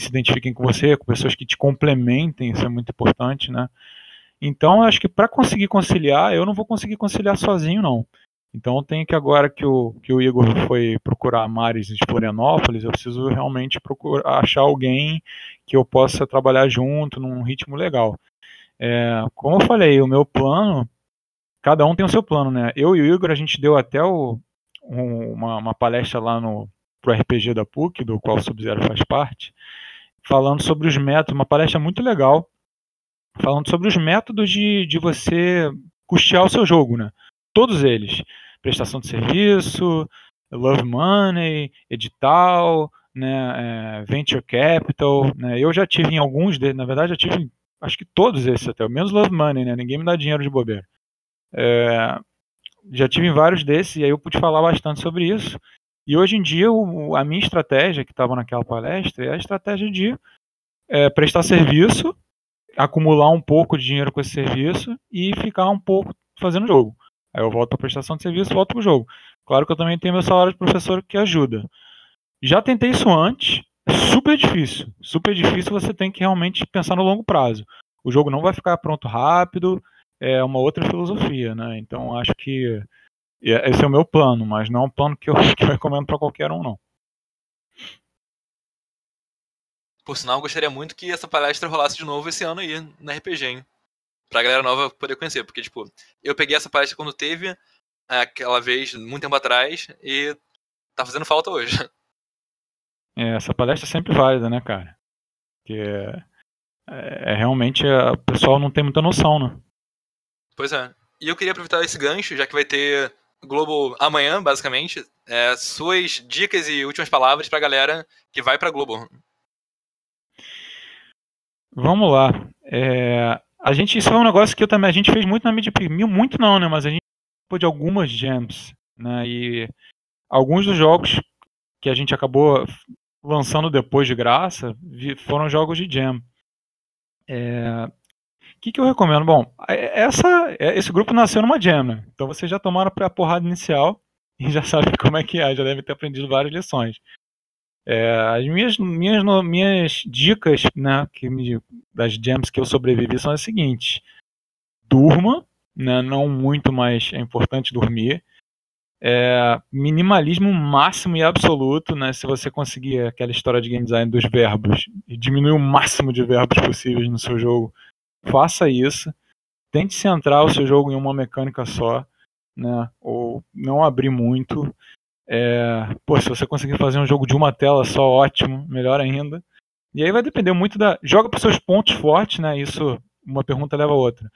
se identifiquem com você, com pessoas que te complementem, isso é muito importante, né? Então, acho que para conseguir conciliar, eu não vou conseguir conciliar sozinho, não. Então tem que agora que o, que o Igor foi procurar mares de Florianópolis, eu preciso realmente procurar achar alguém que eu possa trabalhar junto num ritmo legal. É, como eu falei, o meu plano, cada um tem o seu plano, né? Eu e o Igor, a gente deu até o, um, uma, uma, palestra lá no pro RPG da PUC, do qual o Sub-Zero faz parte, falando sobre os métodos, uma palestra muito legal, falando sobre os métodos de, de você custear o seu jogo, né? Todos eles. Prestação de serviço, love money, edital, né, é, venture capital. Né? Eu já tive em alguns deles, na verdade, já tive acho que todos esses até, menos love money, né? Ninguém me dá dinheiro de bobeira. É, já tive em vários desses e aí eu pude falar bastante sobre isso. E hoje em dia, o, a minha estratégia, que estava naquela palestra, é a estratégia de é, prestar serviço, acumular um pouco de dinheiro com esse serviço e ficar um pouco fazendo jogo. Aí eu volto para prestação de serviço, volto para o jogo. Claro que eu também tenho meu salário de professor que ajuda. Já tentei isso antes, super difícil. Super difícil, você tem que realmente pensar no longo prazo. O jogo não vai ficar pronto rápido, é uma outra filosofia, né? Então acho que esse é o meu plano, mas não é um plano que eu, que eu recomendo para qualquer um, não. Por sinal, eu gostaria muito que essa palestra rolasse de novo esse ano aí, na RPG, hein? Pra galera nova poder conhecer, porque, tipo, eu peguei essa palestra quando teve, aquela vez, muito tempo atrás, e tá fazendo falta hoje. É, essa palestra é sempre válida, né, cara? Porque é, é, realmente o pessoal não tem muita noção, né? Pois é. E eu queria aproveitar esse gancho, já que vai ter Globo amanhã, basicamente, é, suas dicas e últimas palavras pra galera que vai pra Globo. Vamos lá. É, a gente, isso é um negócio que eu também, a gente fez muito na mídia, muito não, né, mas a gente de algumas gems, né, e alguns dos jogos que a gente acabou lançando depois de graça foram jogos de Jam. É... Que, que eu recomendo? Bom, essa, é, esse grupo nasceu numa Jam, né? Então vocês já tomaram a porrada inicial e já sabem como é que é, já devem ter aprendido várias lições. É, as minhas, minhas, minhas dicas né, que me, das jams que eu sobrevivi são as seguintes: durma, né, não muito, mas é importante dormir é, minimalismo máximo e absoluto, né? Se você conseguir aquela história de game design dos verbos e diminuir o máximo de verbos possíveis no seu jogo, faça isso. Tente centrar o seu jogo em uma mecânica só, né? Ou não abrir muito. É, pô, se você conseguir fazer um jogo de uma tela só, ótimo, melhor ainda. E aí vai depender muito da. Joga para seus pontos fortes, né? Isso, uma pergunta leva a outra.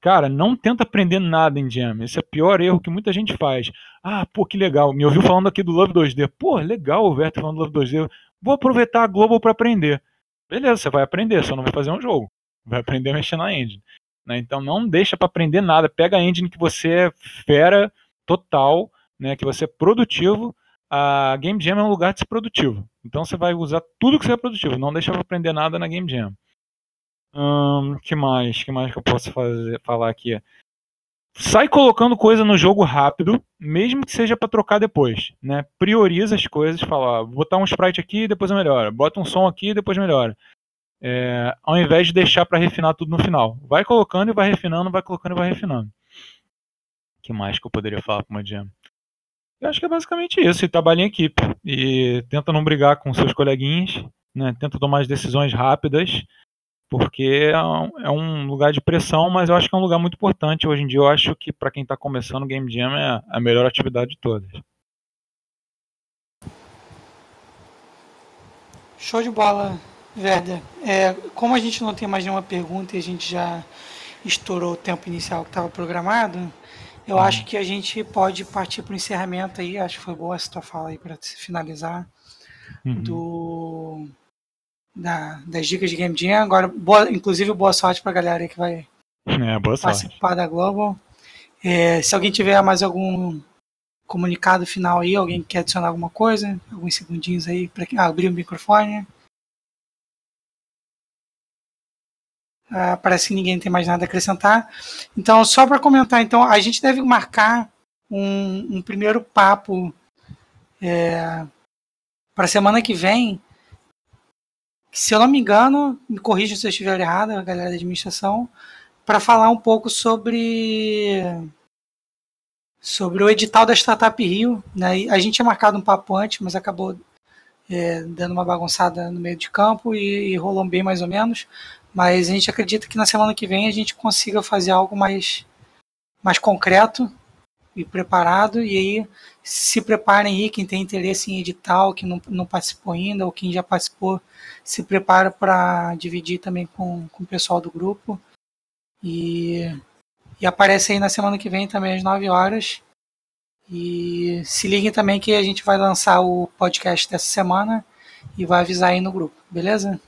Cara, não tenta aprender nada em Jam. Esse é o pior erro que muita gente faz. Ah, pô, que legal. Me ouviu falando aqui do Love 2D. Pô, legal o Verto falando do Love 2D. Vou aproveitar a Global para aprender. Beleza, você vai aprender, só não vai fazer um jogo. Vai aprender a mexer na engine. Né? Então não deixa para aprender nada. Pega a engine que você é fera total, né? que você é produtivo. A Game Jam é um lugar de ser produtivo. Então você vai usar tudo que você é produtivo. Não deixa para aprender nada na Game Jam. Hum, que mais? Que mais que eu posso fazer, falar aqui? Sai colocando coisa no jogo rápido, mesmo que seja para trocar depois, né? Prioriza as coisas, fala, botar um sprite aqui, depois melhora. Bota um som aqui, depois melhora. É, ao invés de deixar para refinar tudo no final. Vai colocando e vai refinando, vai colocando e vai refinando. que mais que eu poderia falar para uma jam? Eu acho que é basicamente isso, e trabalha em equipe. E tenta não brigar com seus coleguinhas, né? Tenta tomar as decisões rápidas porque é um, é lugar de pressão, mas eu acho que é um lugar muito importante. Hoje em dia, eu acho que para quem está começando, o Game Jam é a melhor atividade de todas. Show de bola, Werder. É, como a gente não tem mais nenhuma pergunta e a gente já estourou o tempo inicial que estava programado, eu uhum. acho que a gente pode partir para o encerramento aí. Acho que foi boa essa tua fala aí para finalizar. Uhum. Do da, das dicas de Game Jam. Agora, boa, inclusive, boa sorte pra galera aí que vai é, participar da Global. É, se alguém tiver mais algum comunicado final aí, alguém quer adicionar alguma coisa, alguns segundinhos aí para ah, abrir o microfone. Ah, parece que ninguém tem mais nada a acrescentar. Então, só para comentar, então a gente deve marcar um, um primeiro papo é, para semana que vem se eu não me engano, me corrija se eu estiver errado, a galera da administração, para falar um pouco sobre sobre o edital da Startup Rio. Né? A gente tinha marcado um papo antes, mas acabou é, dando uma bagunçada no meio de campo e, e, rolou bem mais ou menos. Mas a gente acredita que na semana que vem a gente consiga fazer algo mais, mais concreto e preparado. E aí se preparem aí, quem tem interesse em edital, que não, não participou ainda, ou quem já participou, se prepara para dividir também com, com o pessoal do grupo. E e aparece aí na semana que vem também às 9 horas. E se liguem também que a gente vai lançar o podcast dessa semana e vai avisar aí no grupo, beleza?